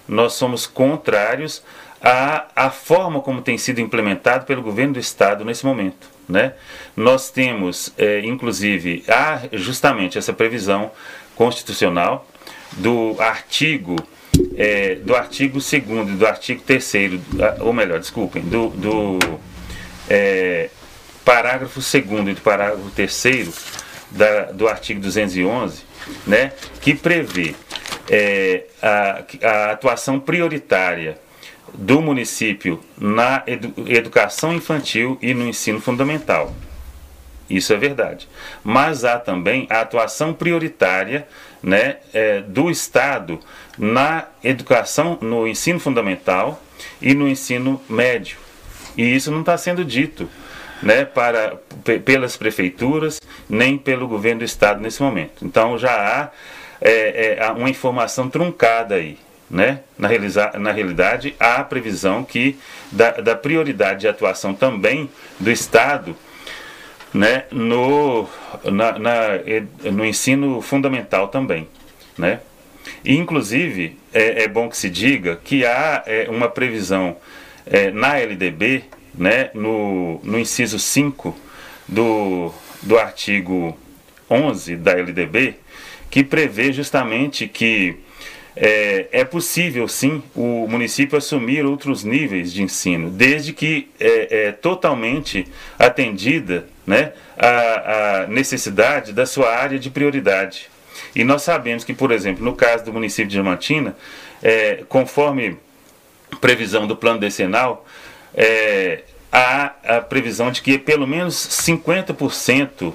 Nós somos contrários à, à forma como tem sido implementado pelo governo do Estado nesse momento. Né? Nós temos, é, inclusive, justamente essa previsão constitucional do artigo é, do artigo 2 e do artigo 3 ou melhor, desculpem, do, do é, parágrafo 2 e parágrafo 3 do artigo 211, né, que prevê é, a, a atuação prioritária do município na edu educação infantil e no ensino fundamental. Isso é verdade. Mas há também a atuação prioritária né, é, do Estado na educação, no ensino fundamental e no ensino médio. E isso não está sendo dito né, para, pelas prefeituras nem pelo governo do Estado nesse momento. Então já há é, é, uma informação truncada aí. Né? Na, na realidade, há a previsão que da, da prioridade de atuação também do Estado né, no, na, na, no ensino fundamental também. Né? E, inclusive, é, é bom que se diga que há é, uma previsão é, na LDB, né, no, no inciso 5 do, do artigo 11 da LDB, que prevê justamente que é, é, possível sim o município assumir outros níveis de ensino, desde que é, é totalmente atendida né, a, a necessidade da sua área de prioridade. E nós sabemos que, por exemplo, no caso do município de Diamantina, é, conforme previsão do plano decenal, é, há a previsão de que pelo menos 50%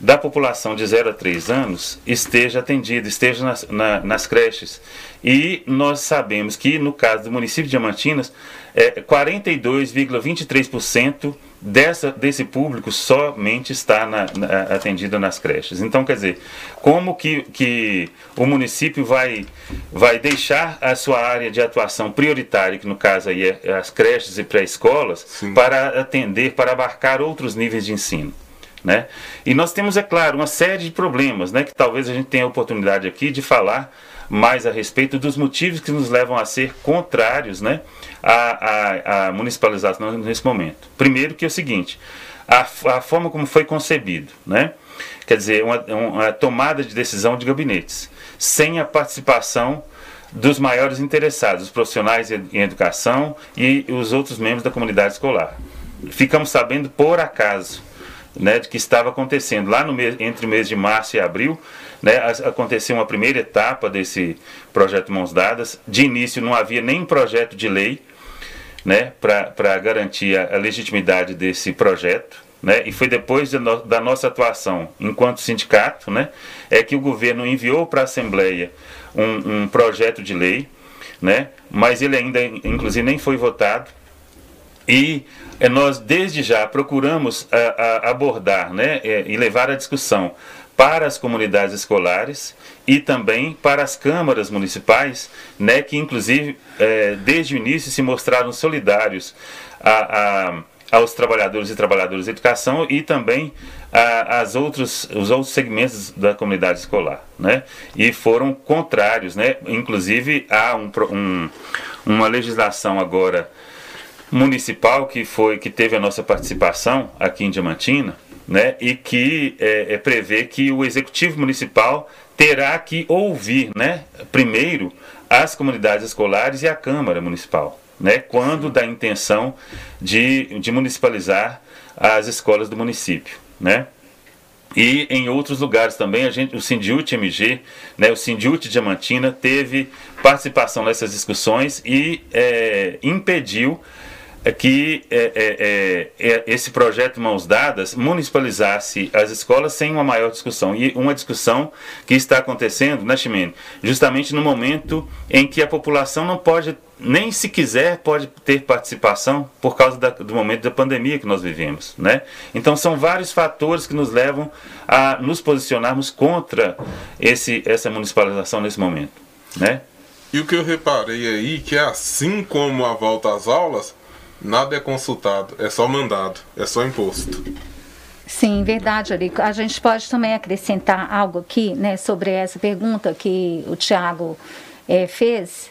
da população de 0 a 3 anos esteja atendida, esteja nas, na, nas creches. E nós sabemos que, no caso do município de Diamantinas, é, 42,23% dessa, desse público somente está na, na, atendido nas creches. Então, quer dizer, como que, que o município vai, vai deixar a sua área de atuação prioritária, que no caso aí é as creches e pré-escolas, para atender, para abarcar outros níveis de ensino? Né? E nós temos, é claro, uma série de problemas né, que talvez a gente tenha a oportunidade aqui de falar mais a respeito dos motivos que nos levam a ser contrários né, à, à, à municipalização nesse momento. Primeiro que é o seguinte, a, a forma como foi concebido, né? quer dizer, uma, uma tomada de decisão de gabinetes, sem a participação dos maiores interessados, os profissionais em educação e os outros membros da comunidade escolar. Ficamos sabendo por acaso né, de que estava acontecendo lá no mês, entre o mês de março e abril, né, aconteceu uma primeira etapa desse projeto Mãos Dadas. De início não havia nem projeto de lei né, para garantir a, a, legitimidade desse projeto. Né, e foi depois de no, da nossa atuação enquanto sindicato né, é que o governo enviou para a Assembleia um, um projeto de lei, né, mas ele ainda, inclusive, nem foi votado. E é, nós, desde já, procuramos a, a abordar né, é, e levar a discussão para as comunidades escolares e também para as câmaras municipais, né, que inclusive é, desde o início se mostraram solidários a, a, aos trabalhadores e trabalhadoras de educação e também as outros, os outros segmentos da comunidade escolar, né, e foram contrários, né, inclusive há um, um, uma legislação agora municipal que foi que teve a nossa participação aqui em Diamantina, né, e que é, é, prevê que o executivo municipal terá que ouvir, né, primeiro as comunidades escolares e a Câmara Municipal, né, quando da intenção de, de municipalizar as escolas do município, né. E em outros lugares também, a gente, o Sindiut MG, né, o Sindiut Diamantina, teve participação nessas discussões e é, impediu que é, é, é, é, esse projeto Mãos Dadas municipalizasse as escolas sem uma maior discussão. E uma discussão que está acontecendo, né, Chimene? Justamente no momento em que a população não pode, nem se quiser, pode ter participação por causa da, do momento da pandemia que nós vivemos. Né? Então são vários fatores que nos levam a nos posicionarmos contra esse, essa municipalização nesse momento. Né? E o que eu reparei aí, que é assim como a volta às aulas, Nada é consultado, é só mandado, é só imposto. Sim, verdade, Arico. A gente pode também acrescentar algo aqui, né, sobre essa pergunta que o Tiago é, fez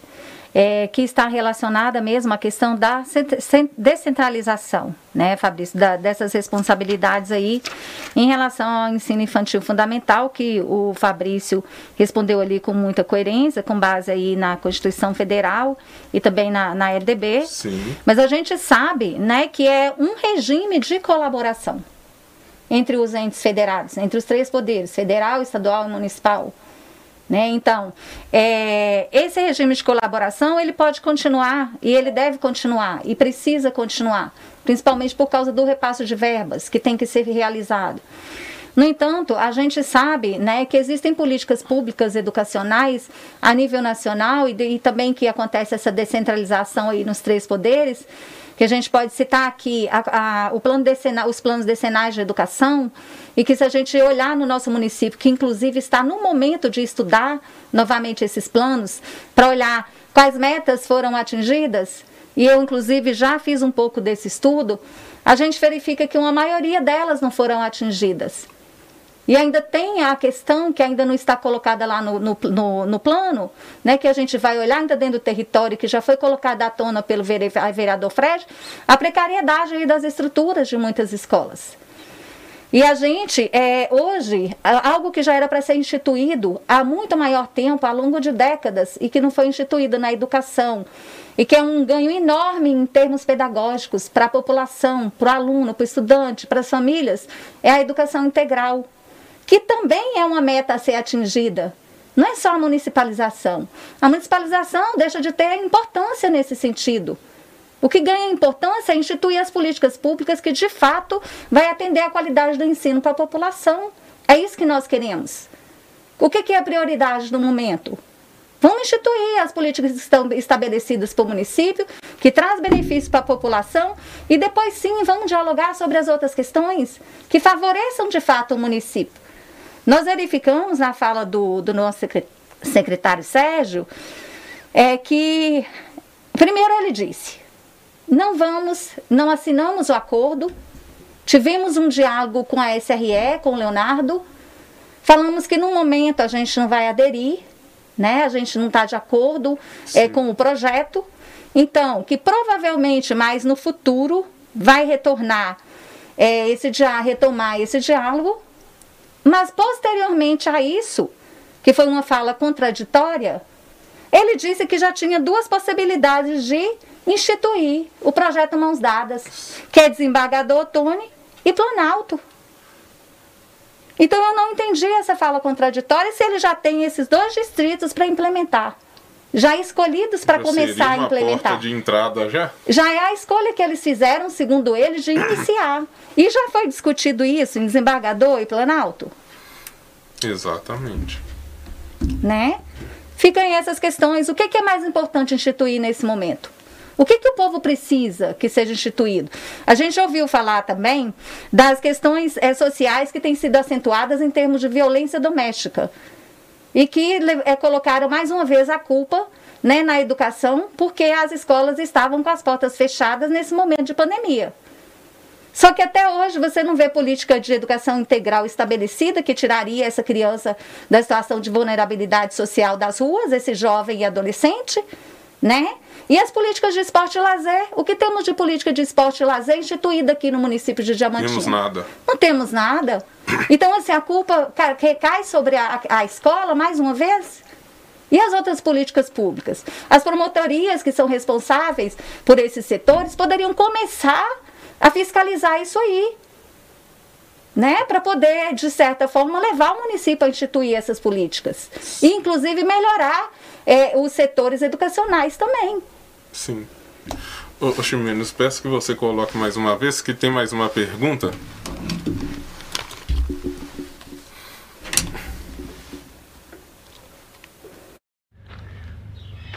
é, que está relacionada mesmo à questão da descentralização, né, Fabrício, da, dessas responsabilidades aí em relação ao ensino infantil fundamental, que o Fabrício respondeu ali com muita coerência, com base aí na Constituição Federal e também na, na LDB. Sim. Mas a gente sabe, né, que é um regime de colaboração entre os entes federados, entre os três poderes, federal, estadual e municipal. Né? Então, é, esse regime de colaboração ele pode continuar e ele deve continuar e precisa continuar, principalmente por causa do repasso de verbas que tem que ser realizado. No entanto, a gente sabe né, que existem políticas públicas educacionais a nível nacional e, de, e também que acontece essa descentralização aí nos três poderes, que a gente pode citar aqui a, a, plano decenal, os planos decenais de educação, e que se a gente olhar no nosso município, que inclusive está no momento de estudar novamente esses planos, para olhar quais metas foram atingidas, e eu inclusive já fiz um pouco desse estudo, a gente verifica que uma maioria delas não foram atingidas. E ainda tem a questão que ainda não está colocada lá no, no, no, no, plano, né, que a gente vai olhar ainda dentro do território, que já foi colocada à tona pelo vereador Fred, a precariedade das estruturas de muitas escolas. E a gente, é, hoje, algo que já era para ser instituído há muito maior tempo, ao longo de décadas, e que não foi instituído na educação, e que é um ganho enorme em termos pedagógicos para a população, para o aluno, para o estudante, para as famílias, é a educação integral que também é uma meta a ser atingida. Não é só a municipalização. A municipalização deixa de ter importância nesse sentido. O que ganha importância é instituir as políticas públicas que, de fato, vai atender a qualidade do ensino para a população. É isso que nós queremos. O que, é a prioridade no momento? Vamos instituir as políticas que estão estabelecidas para o município, que traz benefícios para a população, e depois sim vamos dialogar sobre as outras questões que favoreçam de fato o município. Nós verificamos na fala do, do nosso secretário Sérgio é que, primeiro ele disse, não vamos, não assinamos o acordo, tivemos um diálogo com a SRE, com o Leonardo, falamos que no momento a gente não vai aderir, né? A gente não está de acordo é, com o projeto. Então, que provavelmente mais no futuro vai retornar é, esse retomar esse diálogo mas posteriormente a isso, que foi uma fala contraditória, ele disse que já tinha duas possibilidades de instituir o projeto Mãos Dadas, que é desembargador Tony e Planalto. Então eu não entendi essa fala contraditória se ele já tem esses dois distritos para implementar. Já escolhidos para começar a implementar. Porta de entrada já? Já é a escolha que eles fizeram, segundo eles, de iniciar. E já foi discutido isso em desembargador e Planalto? Exatamente. Né? Ficam essas questões. O que, é mais importante instituir nesse momento? O que, que o povo precisa que seja instituído? A gente ouviu falar também das questões é, sociais que têm sido acentuadas em termos de violência doméstica e que é, colocaram mais uma vez a culpa né, na educação porque as escolas estavam com as portas fechadas nesse momento de pandemia. Só que até hoje você não vê política de educação integral estabelecida que tiraria essa criança da situação de vulnerabilidade social das ruas, esse jovem e adolescente, né? E as políticas de esporte e lazer? O que temos de política de esporte e lazer instituída aqui no município de Diamantina? Não temos nada. Não temos nada. Então, assim, a culpa recai sobre a, a escola mais uma vez? E as outras políticas públicas? As promotorias que são responsáveis por esses setores poderiam começar a fiscalizar isso aí. Né, para poder, de certa forma, levar o município a instituir essas políticas. E, inclusive, melhorar é, os setores educacionais também. Sim. Ô, Ximenes, peço que você coloque mais uma vez, que tem mais uma pergunta.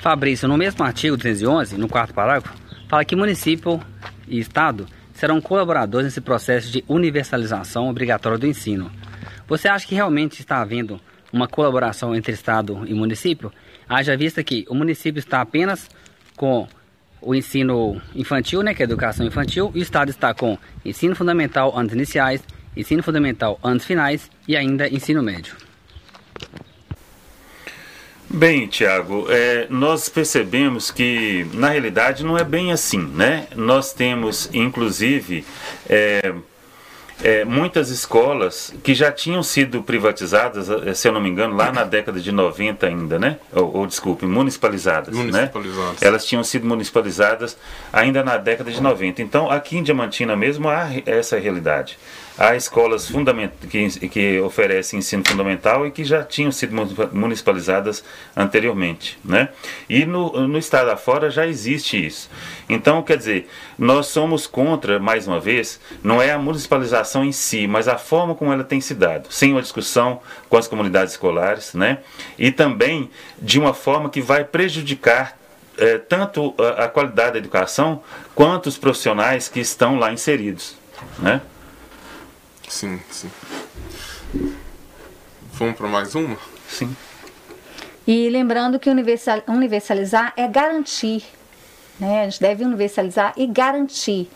Fabrício, no mesmo artigo 311, no quarto parágrafo, fala que município e estado serão colaboradores nesse processo de universalização obrigatória do ensino. Você acha que realmente está havendo uma colaboração entre Estado e município? Haja vista que o município está apenas com o ensino infantil, né, que é a educação infantil, e o Estado está com ensino fundamental anos iniciais, ensino fundamental anos finais e ainda ensino médio. Bem, Tiago, é, nós percebemos que na realidade não é bem assim, né? Nós temos, inclusive, é, é, muitas escolas que já tinham sido privatizadas, eh, se eu não me engano, lá na década de 90 ainda, né? Ou, ou desculpe, municipalizadas, né? municipalizadas. Né? Elas tinham sido municipalizadas ainda na década de 90. Então, aqui em Diamantina mesmo há essa realidade. Há escolas que, que oferecem ensino fundamental e que já tinham sido municipalizadas anteriormente. Né? E no, no estado afora já existe isso. Então, quer dizer, nós somos contra, mais uma vez, não é a municipalização em si, mas a forma como ela tem se dado, sem uma discussão com as comunidades escolares, né? e também de uma forma que vai prejudicar é, tanto a, a qualidade da educação quanto os profissionais que estão lá inseridos. Né? Sim, sim. Vamos para mais uma? Sim. E lembrando que universalizar é garantir. Né? A gente deve universalizar e garantir.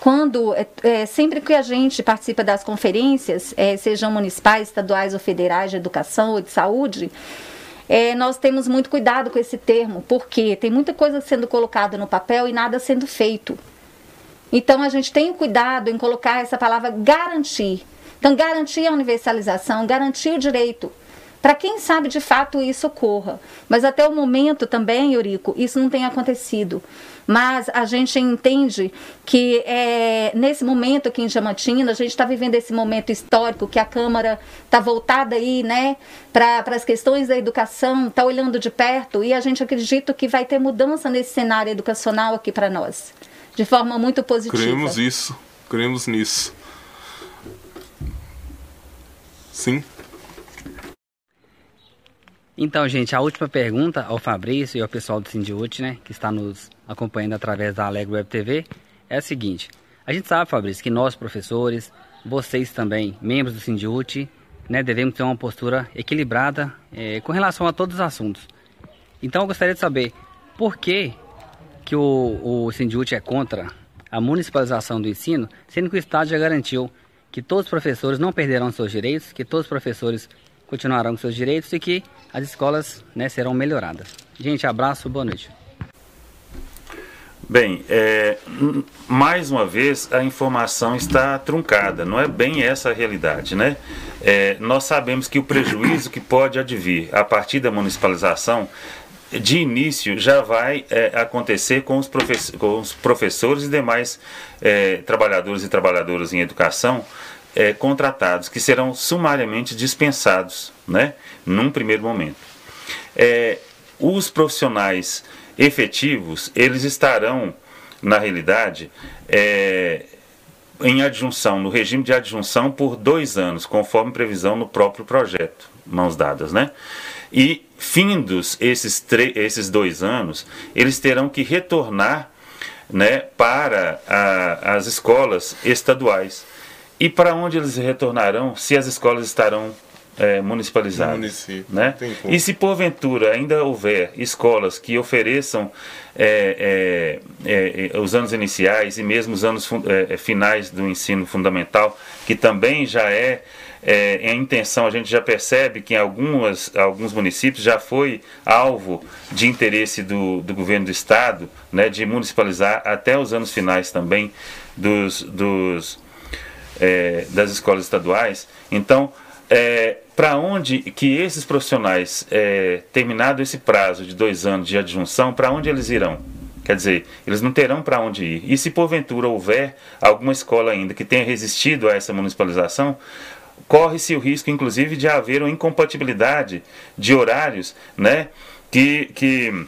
Quando, é, é, sempre que a gente participa das conferências, é, sejam municipais, estaduais ou federais de educação ou de saúde, é, nós temos muito cuidado com esse termo, porque tem muita coisa sendo colocada no papel e nada sendo feito. Então a gente tem cuidado em colocar essa palavra garantir. Então, garantir a universalização, garantir o direito. Para quem sabe de fato isso ocorra. Mas até o momento também, Eurico, isso não tem acontecido. Mas a gente entende que é, nesse momento aqui em Diamantina, a gente está vivendo esse momento histórico que a Câmara está voltada aí, né, para as questões da educação, está olhando de perto e a gente acredita que vai ter mudança nesse cenário educacional aqui para nós de forma muito positiva. Cremos isso, cremos nisso. Sim. Então, gente, a última pergunta ao Fabrício e ao pessoal do Sindiúte, né, que está nos acompanhando através da Alegre Web TV, é a seguinte. A gente sabe, Fabrício, que nós, professores, vocês também, membros do Sindiúte, né, devemos ter uma postura equilibrada é, com relação a todos os assuntos. Então, eu gostaria de saber por que que o, o Sindiúte é contra a municipalização do ensino, sendo que o Estado já garantiu que todos os professores não perderão seus direitos, que todos os professores continuarão com seus direitos e que as escolas né, serão melhoradas. Gente, abraço, boa noite. Bem, é, mais uma vez a informação está truncada, não é bem essa a realidade, né? É, nós sabemos que o prejuízo que pode advir a partir da municipalização de início já vai é, acontecer com os, com os, professores e demais é, trabalhadores e trabalhadoras em educação é, contratados, que serão sumariamente dispensados, né, num primeiro momento. É, os profissionais efetivos, eles estarão, na realidade, é, em adjunção, no regime de adjunção por dois anos, conforme previsão no próprio projeto, mãos dadas, né? E findos esses, esses dois anos, eles terão que retornar né, para a, as escolas estaduais. E para onde eles retornarão se as escolas estarão é, municipalizadas? Né? E se porventura ainda houver escolas que ofereçam é, é, é os anos iniciais e mesmo os anos é, finais do ensino fundamental, que também já é é, em intenção, a gente já percebe que em algumas, alguns municípios já foi alvo de interesse do, do governo do estado, né, de municipalizar até os anos finais também dos, dos, é, das escolas estaduais. Então, é, para onde que esses profissionais, é, terminado esse prazo de dois anos de adjunção, para onde eles irão? Quer dizer, eles não terão para onde ir. E se porventura houver alguma escola ainda que tenha resistido a essa municipalização, corre-se o risco, inclusive, de haver uma incompatibilidade de horários né, que, que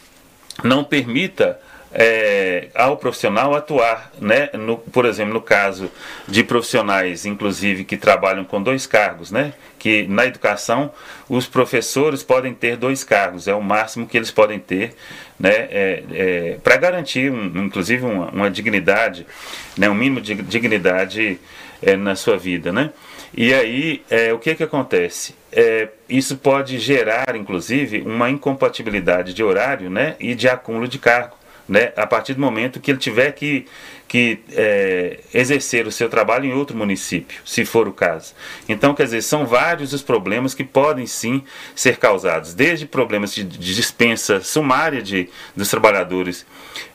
não permita é, ao profissional atuar, né? No, por exemplo, no caso de profissionais, inclusive, que trabalham com dois cargos, né? Que na educação os professores podem ter dois cargos, é o máximo que eles podem ter, né? É, é, Para garantir, um, inclusive, uma, uma, dignidade, né? Um mínimo de dignidade é, na sua vida, né? E aí, é, o que, que acontece? É, isso pode gerar, inclusive, uma incompatibilidade de horário né, e de acúmulo de cargo né, a partir do momento que ele tiver que, que é, exercer o seu trabalho em outro município, se for o caso. Então, quer dizer, são vários os problemas que podem sim ser causados, desde problemas de, de dispensa sumária de, dos trabalhadores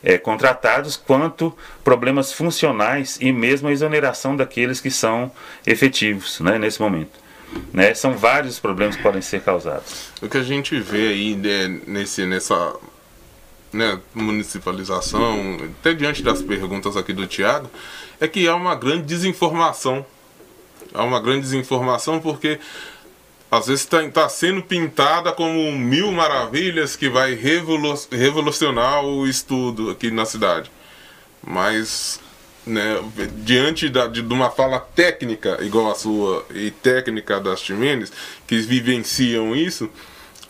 é, contratados, quanto problemas funcionais e mesmo a exoneração daqueles que são efetivos né, nesse momento. Né? São vários problemas que podem ser causados. O que a gente vê aí né, nesse, nessa né, municipalização, até diante das perguntas aqui do Tiago, é que há uma grande desinformação. Há uma grande desinformação porque às vezes está tá sendo pintada como mil maravilhas que vai revolucionar o estudo aqui na cidade. Mas né, diante da, de, de, uma fala técnica igual a sua e técnica das Timenes, que vivenciam isso,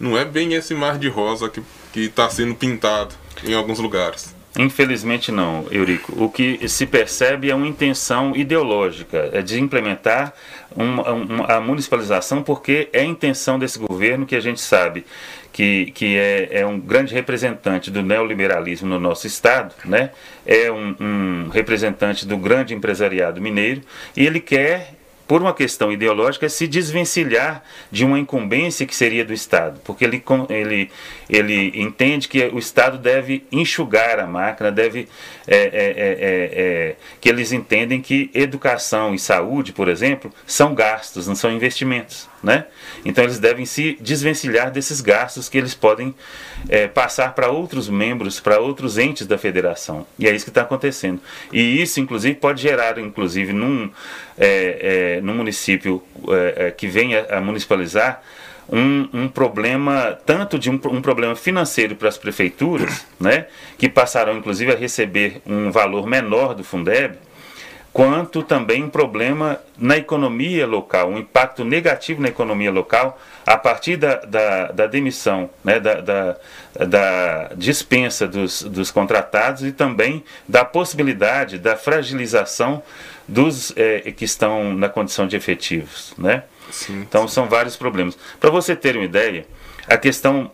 não é bem esse mar de rosa que que está sendo pintado em alguns lugares. Infelizmente não, Eurico. O que se percebe é uma intenção ideológica, é de implementar uma, uma, a municipalização, porque é a intenção desse governo que a gente sabe que, que é, é um grande representante do neoliberalismo no nosso estado, né? é um, um representante do grande empresariado mineiro, e ele quer por uma questão ideológica, é se desvencilhar de uma incumbência que seria do Estado, porque ele, ele, ele entende que o Estado deve enxugar a máquina, deve é, é, é, é, é que eles entendem que educação e saúde, por exemplo, são gastos, não são investimentos. Né? Então eles devem se desvencilhar desses gastos que eles podem é, passar para outros membros, para outros entes da federação. E é isso que está acontecendo. E isso, inclusive, pode gerar, inclusive, num, é, é, num município que venha a municipalizar, um, um, problema, tanto de um, um problema financeiro para as prefeituras, né, que passarão inclusive a receber um valor menor do Fundeb, quanto também um problema na economia local, um impacto negativo na economia local a partir da, da, da demissão, né, da, da, da, dispensa dos, dos contratados e também da possibilidade da fragilização dos é, que estão na condição de efetivos. Né? Sim, então sim. são vários problemas. Para você ter uma ideia, a questão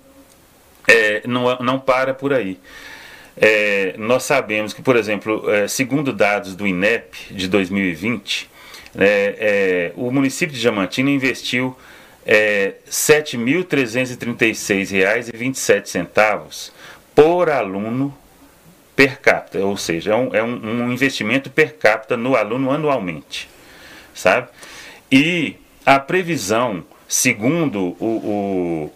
é, não, não para por aí. É, nós sabemos que, por exemplo, é, segundo dados do INEP de 2020, né, é, o município de Diamantina investiu é, R$ 7.336,27 por aluno per capita, ou seja, é, um, é um, investimento per capita no aluno anualmente, sabe? E a previsão, segundo o,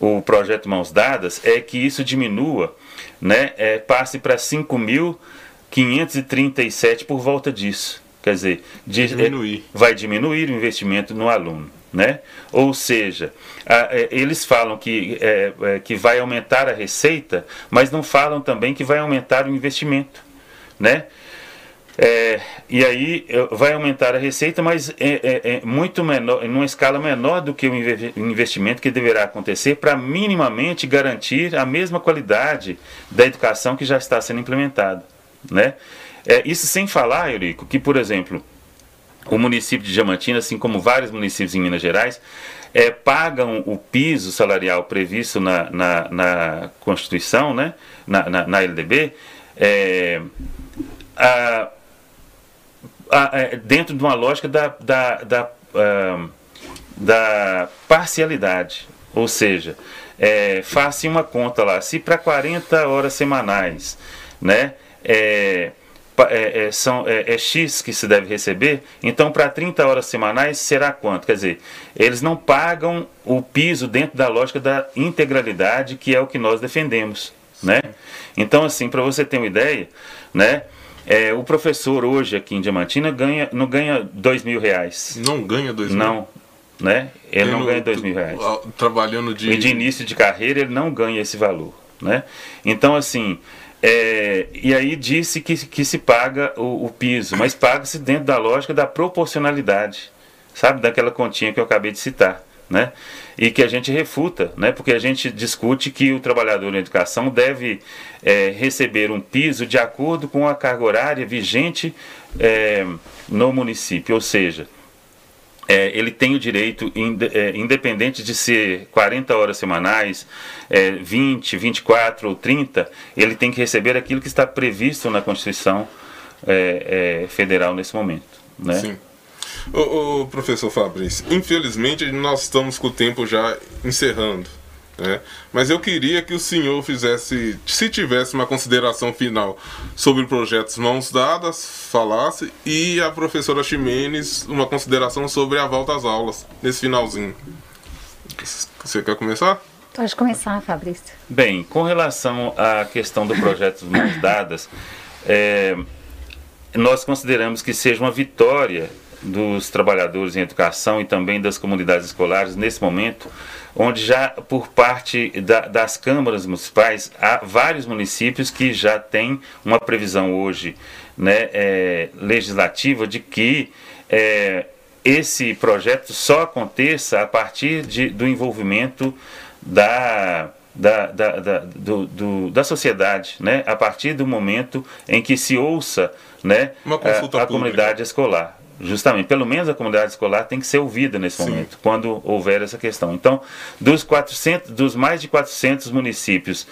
o, o projeto Mãos Dadas, é que isso diminua né, é, passe para 5.537 por volta disso. Quer dizer, de, diminuir. É, vai diminuir o investimento no aluno. Né? Ou seja, a, é, eles falam que, é, é, que vai aumentar a receita, mas não falam também que vai aumentar o investimento. Né? É, e aí vai aumentar a receita, mas é, é, é muito menor, em uma escala menor do que o investimento que deverá acontecer para minimamente garantir a mesma qualidade da educação que já está sendo implementada. Né? É, isso sem falar, Eurico, que, por exemplo, o município de Diamantina, assim como vários municípios em Minas Gerais, é, pagam o piso salarial previsto na, na, na Constituição, né? na, na, na LDB, é, a, dentro de uma lógica da, da, da, da parcialidade. Ou seja, é, faça uma conta lá, se para 40 horas semanais né, é, é, é, são, é, é, X que se deve receber, então para 30 horas semanais será quanto? Quer dizer, eles não pagam o piso dentro da lógica da integralidade, que é o que nós defendemos. Né? Então, assim, para você ter uma ideia, né, é, o professor hoje aqui em Diamantina ganha, não ganha dois mil reais. Não ganha dois mil? Não, né? Ele Tendo, não ganha dois mil reais. Trabalhando de... E de início de carreira ele não ganha esse valor, né? Então, assim, é, e aí disse que, que se paga o, o piso, mas paga-se dentro da lógica da proporcionalidade, sabe? Daquela continha que eu acabei de citar né? E que a gente refuta, né? Porque a gente discute que o trabalhador na educação deve é, receber um piso de acordo com a carga horária vigente é, no município, ou seja, é, ele tem o direito, é, independente de ser 40 horas semanais, é, 20, 24 ou 30, ele tem que receber aquilo que está previsto na Constituição é, é Federal nesse momento. Né? Sim. O, professor Fabrício, infelizmente nós estamos com o tempo já encerrando. Né? Mas eu queria que o senhor fizesse, se tivesse uma consideração final sobre projetos mãos dadas, falasse, e a professora Ximenes uma consideração sobre a volta às aulas, nesse finalzinho. Você quer começar? Pode começar, Fabrício. Bem, com relação à questão do projeto Mãos Dadas, é, nós consideramos que seja uma vitória dos trabalhadores em educação e também das comunidades escolares nesse momento, onde já por parte da, das câmaras municipais há vários municípios que já têm uma previsão hoje né, é, legislativa de que é, esse projeto só aconteça a partir de, do envolvimento da, da, da, da, do, do, da sociedade, né? a partir do momento em que se ouça né, a, a comunidade escolar. Justamente, pelo menos a comunidade escolar tem que ser ouvida nesse Sim. momento, quando houver essa questão. Então, dos, 400, dos mais de 400 municípios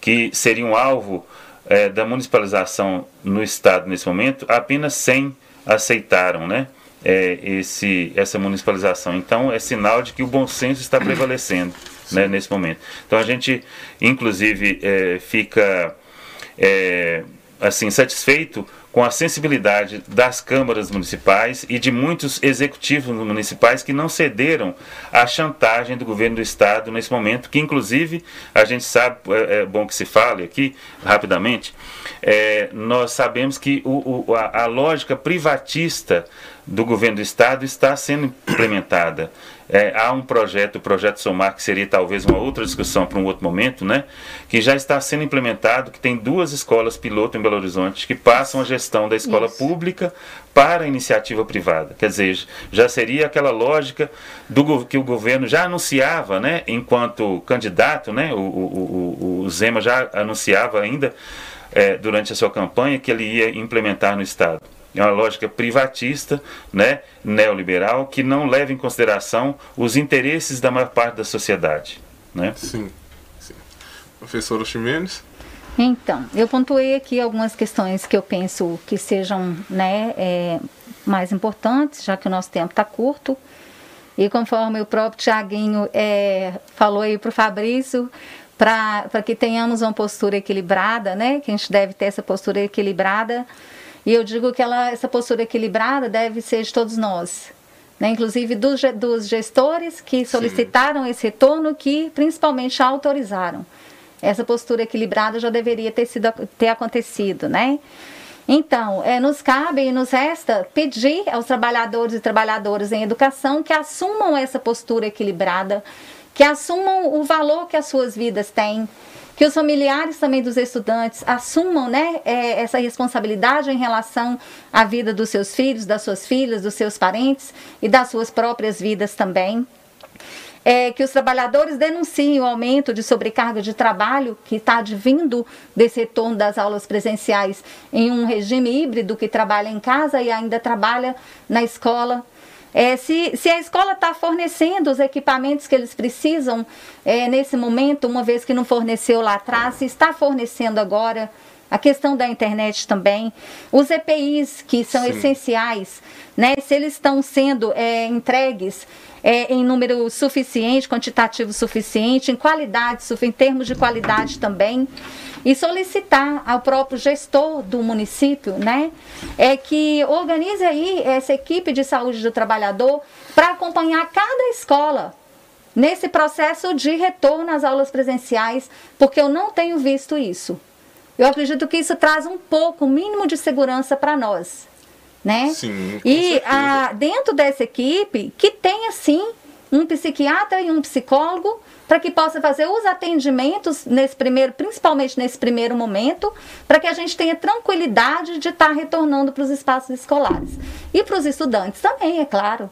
que seriam alvo é, da municipalização no estado nesse momento, apenas 100 aceitaram né, é, esse, essa municipalização. Então, é sinal de que o bom senso está prevalecendo né, nesse momento. Então, a gente, inclusive, é, fica assim satisfeito com a sensibilidade das câmaras municipais e de muitos executivos municipais que não cederam à chantagem do governo do estado nesse momento, que inclusive a gente sabe, é, é bom que se fale aqui rapidamente, é, nós sabemos que o, o, a, a lógica privatista do governo do estado está sendo implementada. É, há um projeto, o projeto Somar, que seria talvez uma outra discussão para um outro momento, né? Que já está sendo implementado, que tem duas escolas piloto em Belo Horizonte que passam a gestão da escola Isso. pública para a iniciativa privada. Quer dizer, já seria aquela lógica do que o governo já anunciava, né? Enquanto candidato, né? O, o, o, o Zema já anunciava ainda é, durante a sua campanha que ele ia implementar no estado é uma lógica privatista, né, neoliberal, que não leva em consideração os interesses da maior parte da sociedade. Né? Sim, sim. Professora Ximenes? Então, eu pontuei aqui algumas questões que eu penso que sejam né, é, mais importantes, já que o nosso tempo está curto. E conforme o próprio Tiaguinho é, falou aí para o Fabrício, para que tenhamos uma postura equilibrada, né, que a gente deve ter essa postura equilibrada, e eu digo que ela, essa postura equilibrada deve ser de todos nós. Né? Inclusive dos, dos gestores que solicitaram Sim. esse retorno, que principalmente autorizaram. Essa postura equilibrada já deveria ter, sido, ter acontecido, né? Então, é, nos cabe e nos resta pedir aos trabalhadores e trabalhadoras em educação que assumam essa postura equilibrada, que assumam o valor que as suas vidas têm, que os familiares também dos estudantes assumam né, é, essa responsabilidade em relação à vida dos seus filhos, das suas filhas, dos seus parentes e das suas próprias vidas também. É, que os trabalhadores denunciem o aumento de sobrecarga de trabalho que está advindo desse retorno das aulas presenciais em um regime híbrido que trabalha em casa e ainda trabalha na escola. É, se, se a escola está fornecendo os equipamentos que eles precisam é, nesse momento, uma vez que não forneceu lá atrás, se está fornecendo agora, a questão da internet também, os EPIs que são Sim. essenciais, né, se eles estão sendo é, entregues é, em número suficiente, quantitativo suficiente, em qualidade, em termos de qualidade também e solicitar ao próprio gestor do município, né, é que organize aí essa equipe de saúde do trabalhador para acompanhar cada escola nesse processo de retorno às aulas presenciais, porque eu não tenho visto isso. Eu acredito que isso traz um pouco, um mínimo de segurança para nós, né? Sim, e a, dentro dessa equipe que tenha sim um psiquiatra e um psicólogo para que possa fazer os atendimentos nesse primeiro, principalmente nesse primeiro momento, para que a gente tenha tranquilidade de estar tá retornando para os espaços escolares. E para os estudantes também, é claro.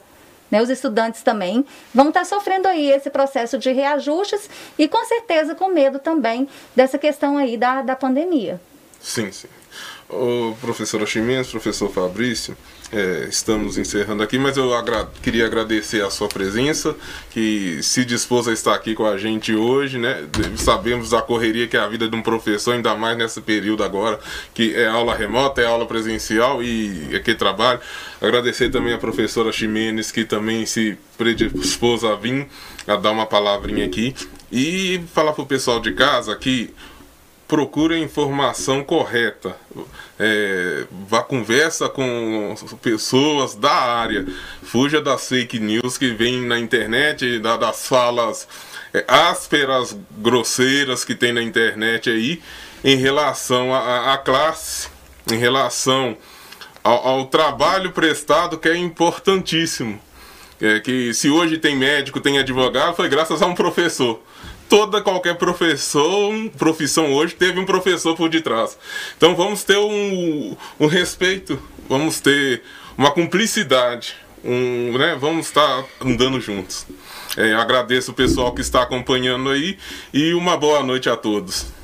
Né, os estudantes também vão estar tá sofrendo aí esse processo de reajustes e com certeza com medo também dessa questão aí da, da pandemia. Sim, sim. O professor Chimenez, professor Fabrício, é, estamos encerrando aqui, mas eu agra queria agradecer a sua presença, que se dispôs a estar aqui com a gente hoje, né? Sabemos da correria que é a vida de um professor, ainda mais nesse período agora, que é aula remota, é aula presencial e aqui trabalho. Agradecer também a professora Ximenes, que também se predispôs a vir a dar uma palavrinha aqui. E falar para o pessoal de casa que procure a informação correta. É, vá conversa com pessoas da área. Fuja das fake news que vem na internet, da, das falas é, ásperas, grosseiras que tem na internet aí em relação à classe, em relação ao, ao, trabalho prestado que é importantíssimo. É que se hoje tem médico, tem advogado, foi graças a um professor toda qualquer professor, profissão hoje teve um professor por detrás. Então vamos ter um, um respeito, vamos ter uma cumplicidade, um, né, vamos estar andando juntos. É, agradeço o pessoal que está acompanhando aí e uma boa noite a todos.